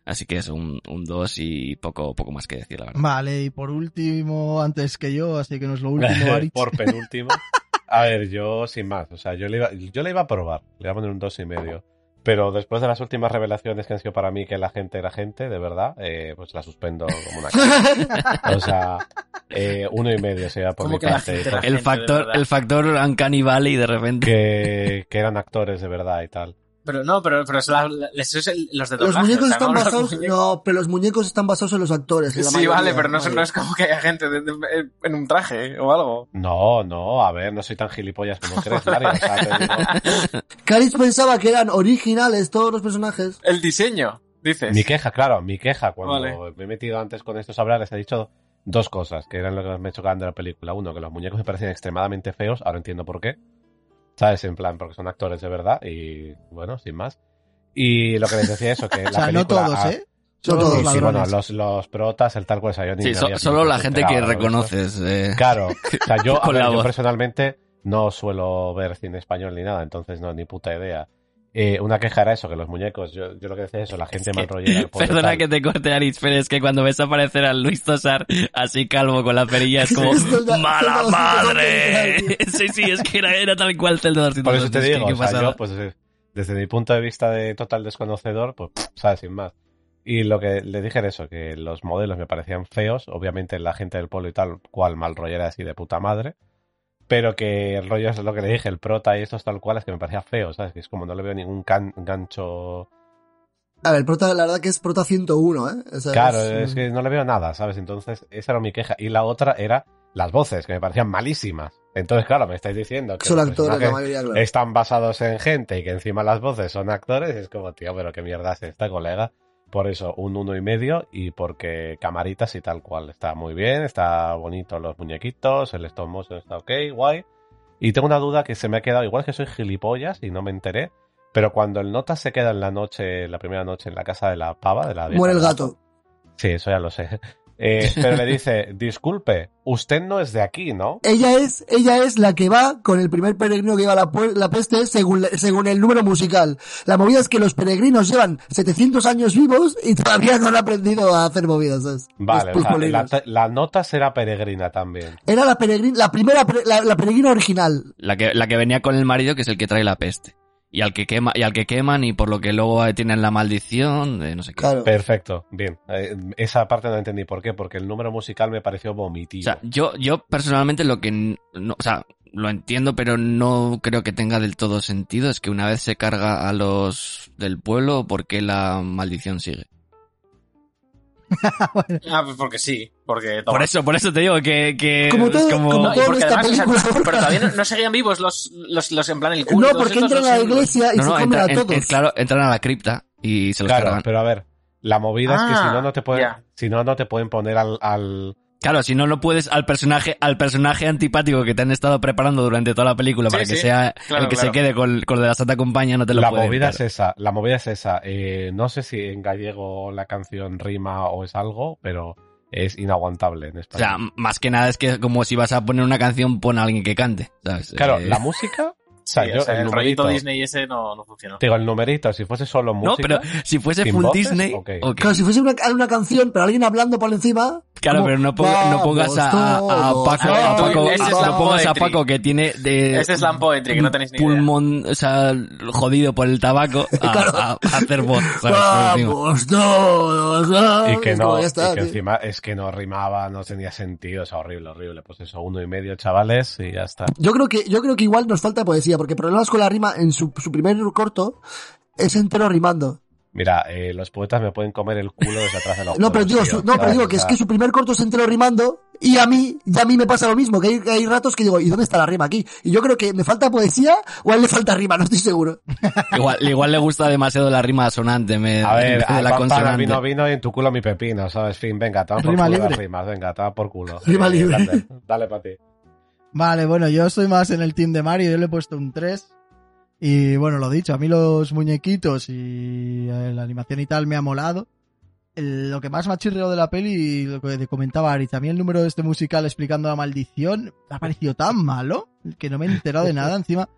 Así que es un, un 2 y poco, poco más que decir, la verdad. Vale, y por último, antes que yo, así que no es lo último, Aritz. Por penúltimo. A ver, yo sin más. O sea, yo le iba, yo le iba a probar. Le iba a poner un dos y medio. Pero después de las últimas revelaciones que han sido para mí que la gente era gente, de verdad, eh, pues la suspendo como una cara. O sea, eh, uno y medio sería por ¿Cómo mi parte. gente El factor, el factor Uncanny Valley de repente. Que, que eran actores de verdad y tal. Pero no, pero, pero es la- la- eso es el- los de Los doblaje, muñecos o sea, están no los basados. muñecos. No, pero los muñecos están basados en los actores. en Sí, mayoría, vale, pero no, es- no mayoría. es como que haya gente de- de- en un traje o algo. No, no, a ver, no soy tan gilipollas como crees, Mario. Caris pensaba que eran originales todos los personajes. El diseño, dices. Mi queja, claro, mi queja, cuando Vale. me he metido antes con estos a hablar, les he dicho dos cosas, que eran lo que me chocaban de la película. Uno, que los muñecos me parecían extremadamente feos, ahora entiendo por qué. ¿Sabes? En plan, porque son actores de verdad y, bueno, sin más. Y lo que les decía eso, que la O sea, no película... todos, ah, ¿eh? No Solo todos. los Sí, sí, bueno, los, los protas, el tal cual salió ni Sí, so- solo la gente que ¿no? reconoces. eh. Claro, o sea, yo, ver, yo personalmente no suelo ver cine español ni nada, entonces no, ni puta idea. Eh, una queja era eso, que los muñecos, yo, yo lo que decía es eso, la gente mal rollera. Perdona tal. que te corte, Aritz, pero es que cuando ves aparecer a Luis Tosar así calvo con la perilla es como Zelda- ¡Mala Zelda madre! 211, sí, sí, es que era, era tal cual Zelda 211. Por eso te es que digo, qué o sea, yo, pues eh, desde mi punto de vista de total desconocedor, pues, sabes, sin más. Y lo que le dije era eso, que los modelos me parecían feos, obviamente la gente del pueblo y tal, cual mal rollera así de puta madre, pero que el rollo es lo que le dije, el prota y estos tal cual, es que me parecía feo, ¿sabes? Que es como no le veo ningún can- gancho... A ver, prota, la verdad que es Prota 101, ¿eh? O sea, Claro, es- es que no le veo nada, ¿sabes? Entonces, esa era mi queja. Y la otra era las voces, que me parecían malísimas. Entonces, claro, me estáis diciendo que son los actores la mayoría, claro. están basados en gente y que encima las voces son actores, es como, tío, pero qué mierda es esta, colega. Por eso, un uno y medio y porque camaritas y tal cual. Está muy bien, está bonito los muñequitos, el stop motion está ok, guay. Y tengo una duda que se me ha quedado, igual que soy gilipollas y no me enteré, pero cuando el nota se queda en la noche, la primera noche en la casa de la pava, de la vieja Muere el gato. Sí, eso ya lo sé. Eh, pero le dice, disculpe, usted no es de aquí, ¿no? Ella es, ella es la que va con el primer peregrino que lleva la, peste según, según el número musical. La movida es que los peregrinos llevan 700 años vivos y todavía no han aprendido a hacer movidas, ¿sabes? Vale, Los o sea, la, la nota será peregrina también. Era la peregrina, la primera, la, la peregrina original. La que, la que venía con el marido, que es el que trae la peste. Y al que quema, y al que queman, y por lo que luego tienen la maldición, de no sé qué. Claro. Perfecto, bien. Eh, esa parte no entendí por qué, porque el número musical me pareció O vomitivo. sea, yo, yo personalmente lo que, no, o sea, lo entiendo, pero no creo que tenga del todo sentido. Es que una vez se carga a los del pueblo, ¿por qué la maldición sigue? Ah, pues porque sí, porque toma. Por eso, por eso te digo que, que Como es todo- como... como No, todo- porque esta además, o sea, película- pero todavía no, no seguían vivos los, los, los en plan el culo. No, porque entran a la iglesia y No, se no, comen entra- a todos. en- claro, entran a la cripta y se los claro, cargan. pero a ver, la movida es que si Ah, no, no te pueden, si no, no te pueden poner al, al... Claro, si no, no puedes al personaje, al personaje antipático que te han estado preparando durante toda la película Sí, para que sí, sea claro, el que claro. se quede con, con lo de la Santa Compañía, no te lo La pueden, movida claro. es esa, la movida es esa. Eh, no sé si en gallego la canción rima o es algo, pero es inaguantable en O español. sea, más que nada es que como si vas a poner una canción, pon a alguien que cante, ¿sabes? claro, Eh, la música, o sea, Sí, yo, o sea, el el rollito numerito, Disney ese no, no funcionó. digo, el numerito, si fuese solo música, No, pero si fuese ¿Sin full voces? Disney. Claro, si fuese una, una canción, pero alguien hablando por encima. Claro, como, pero no, ponga- no pongas a, a- a "Vamos Paco, todos, a Paco- Ese es no pongas a. Paco que tiene de Ese es Slam Poetry, que no tenéis ni idea. pulmón, o sea, jodido por el tabaco a, a- a hacer voz. Vamos todos, vamos". Y que no, y que encima es que no rimaba, no tenía sentido, o sea, horrible, horrible. Pues eso, uno y medio, chavales, y ya está. Yo creo que, yo creo que igual nos falta poesía, porque problemas con la rima en su, su primer corto es entero rimando. Mira, eh, los poetas me pueden comer el culo desde atrás de la No, pero digo, su- no, pero digo que es que su primer corto es entero rimando, y a mí, y a mí me pasa lo mismo, que hay, que hay ratos que digo, ¿y dónde está la rima aquí? Y yo creo que me falta poesía, o a él le falta rima, no estoy seguro. Igual, igual le gusta demasiado la rima sonante, me, A ver, al la pan, pan, al consonante. vino, vino y en tu culo mi pepino, ¿sabes? Fin, venga, toma por Rima culo las libre. rimas, venga, toma por culo. Rima Eh, libre. Dale, dale para ti. Vale, bueno, yo estoy más en el team de Mario, yo le he puesto un 3. Y bueno, lo dicho, a mí los muñequitos y eh, la animación y tal me ha molado. Lo que más me ha chirreado de la peli, lo que te comentaba Aritz, a mí el número de este musical explicando la maldición me ha parecido tan malo que no me he enterado de nada. Encima,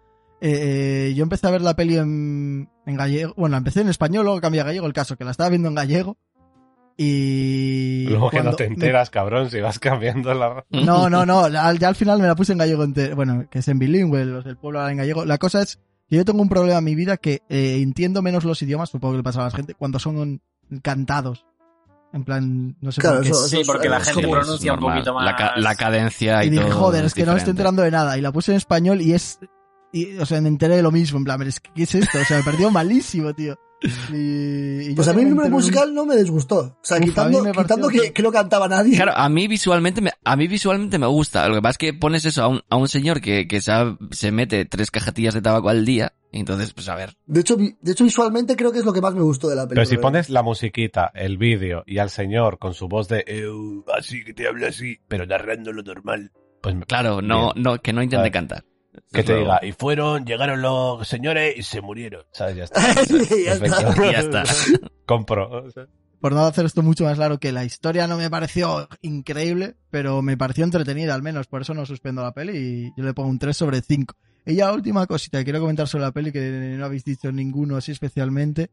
eh, eh, yo empecé a ver la peli en, en gallego, bueno, empecé en español, luego cambié a gallego, el caso que la estaba viendo en gallego. Y... Luego que no cuando te me- enteras, cabrón, si vas cambiando la... no, no, no. ya al final me la puse en gallego entero. Bueno, que es en bilingüe, los del pueblo hablan en gallego. La cosa es que yo tengo un problema en mi vida que eh, entiendo menos los idiomas, supongo que le pasa a la gente, cuando son cantados. En plan, no sé Claro, por qué. eso- Sí, porque la gente pronuncia un poquito más. La, ca- la cadencia y, Y dije, todo joder, es que no me estoy enterando de nada. Y la puse en español y es... Y, o sea, me enteré de lo mismo. En plan, pero es que, ¿qué es esto? O sea, me perdió malísimo, tío. Y, y yo Pues a mí el me número un- musical no me disgustó. O sea, Uf, quitando, que- que, no cantaba nadie. Claro, a mí visualmente me, a mí visualmente me gusta. Lo que pasa es que pones eso a un, a un señor que, que sabe- se mete tres cajetillas de tabaco al día. Y entonces, pues a ver. De hecho, de hecho, visualmente creo que es lo que más me gustó de la película. Pero si pones la musiquita, el vídeo y al señor con su voz de "Eu, así que te habla así, pero narrando lo normal, pues Claro, no, no, que no intente Vale. cantar. Que te diga, y fueron, llegaron los señores y se murieron. ¿Sabes? Ya está. Ya está. Ya está. Compro. por no hacer esto mucho más claro, que la historia no me pareció increíble, pero me pareció entretenida al menos, por eso no suspendo la peli y yo le pongo un 3 sobre 5. Y ya la última cosita que quiero comentar sobre la peli, que no habéis dicho ninguno así especialmente,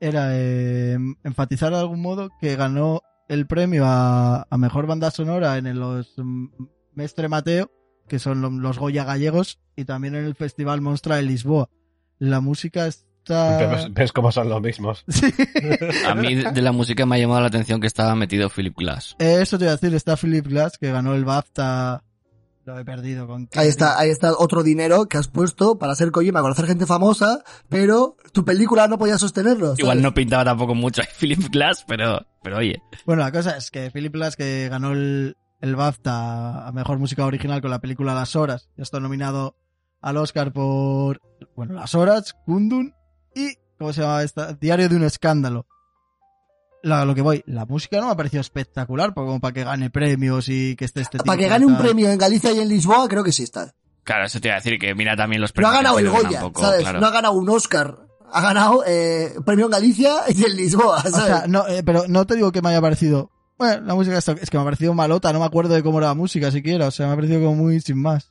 era eh, enfatizar de algún modo que ganó el premio a, a Mejor Banda Sonora en los mm, Mestre Mateo, que son lo- los Goya gallegos, y también en el Festival Monstra de Lisboa. La música está... ¿Ves, ves cómo son los mismos? Sí. A mí de de la música me ha llamado la atención que estaba metido Philip Glass. Eso te iba a decir, está Philip Glass, que ganó el BAFTA. Lo he perdido con. Ahí está, ahí está otro dinero que has puesto para ser Kojima, conocer gente famosa, pero tu película no podía sostenerlo. ¿sabes? Igual no pintaba tampoco mucho a Philip Glass, pero, pero oye. Bueno, la cosa es que Philip Glass, que ganó el, el BAFTA a mejor música original con la película Las Horas, ya está nominado al Oscar por. Bueno, Las Horas, Kundun y. ¿Cómo se llama esta? Diario de un escándalo. La- lo que voy, la música no me ha parecido espectacular, como para que gane premios y que esté este Para tipo que gane un tal. premio en Galicia y en Lisboa, creo que sí está. Claro, eso te iba a decir que mira también los No ha premios. ganado el Goya, tampoco, ¿sabes? claro. No ha ganado un Oscar. Ha ganado eh, premio en Galicia y en Lisboa, O ¿sabes? sea, no, eh, pero no te digo que me haya parecido. Bueno, la música está- es que me ha parecido malota, no me acuerdo de cómo era la música siquiera, o sea, me ha parecido como muy sin más.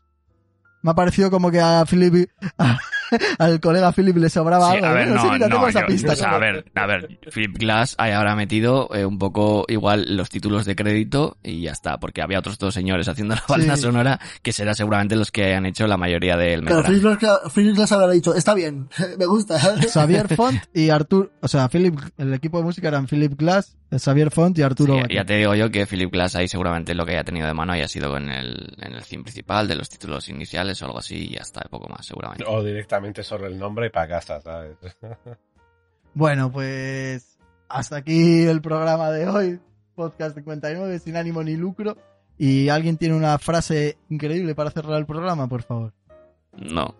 Me ha parecido como que a Philip, al colega Philip le sobraba Sí, algo. a ver, Bueno, no, sí, mira, no, esa yo- pista. o sea, a ver, a ver, Philip Glass ahí habrá metido eh, un poco igual los títulos de crédito y ya está, porque había otros dos señores haciendo la banda Sí. sonora que será seguramente los que han hecho la mayoría del Claro, metraje. Philip Glass- Philip Glass habrá dicho, está bien, me gusta. Xavier Font y Artur, o sea, Philip, el equipo de música eran Philip Glass, Xavier Font y Arturo. Sí, ya te digo yo que Philip Glass ahí seguramente lo que haya tenido de mano haya sido en el, en el theme principal de los títulos iniciales o algo así y ya está, poco más seguramente. O directamente solo el nombre y para casa, ¿sabes? Bueno, pues hasta aquí el programa de hoy, podcast 59, sin ánimo ni lucro. Y alguien tiene una frase increíble para cerrar el programa, por favor. No.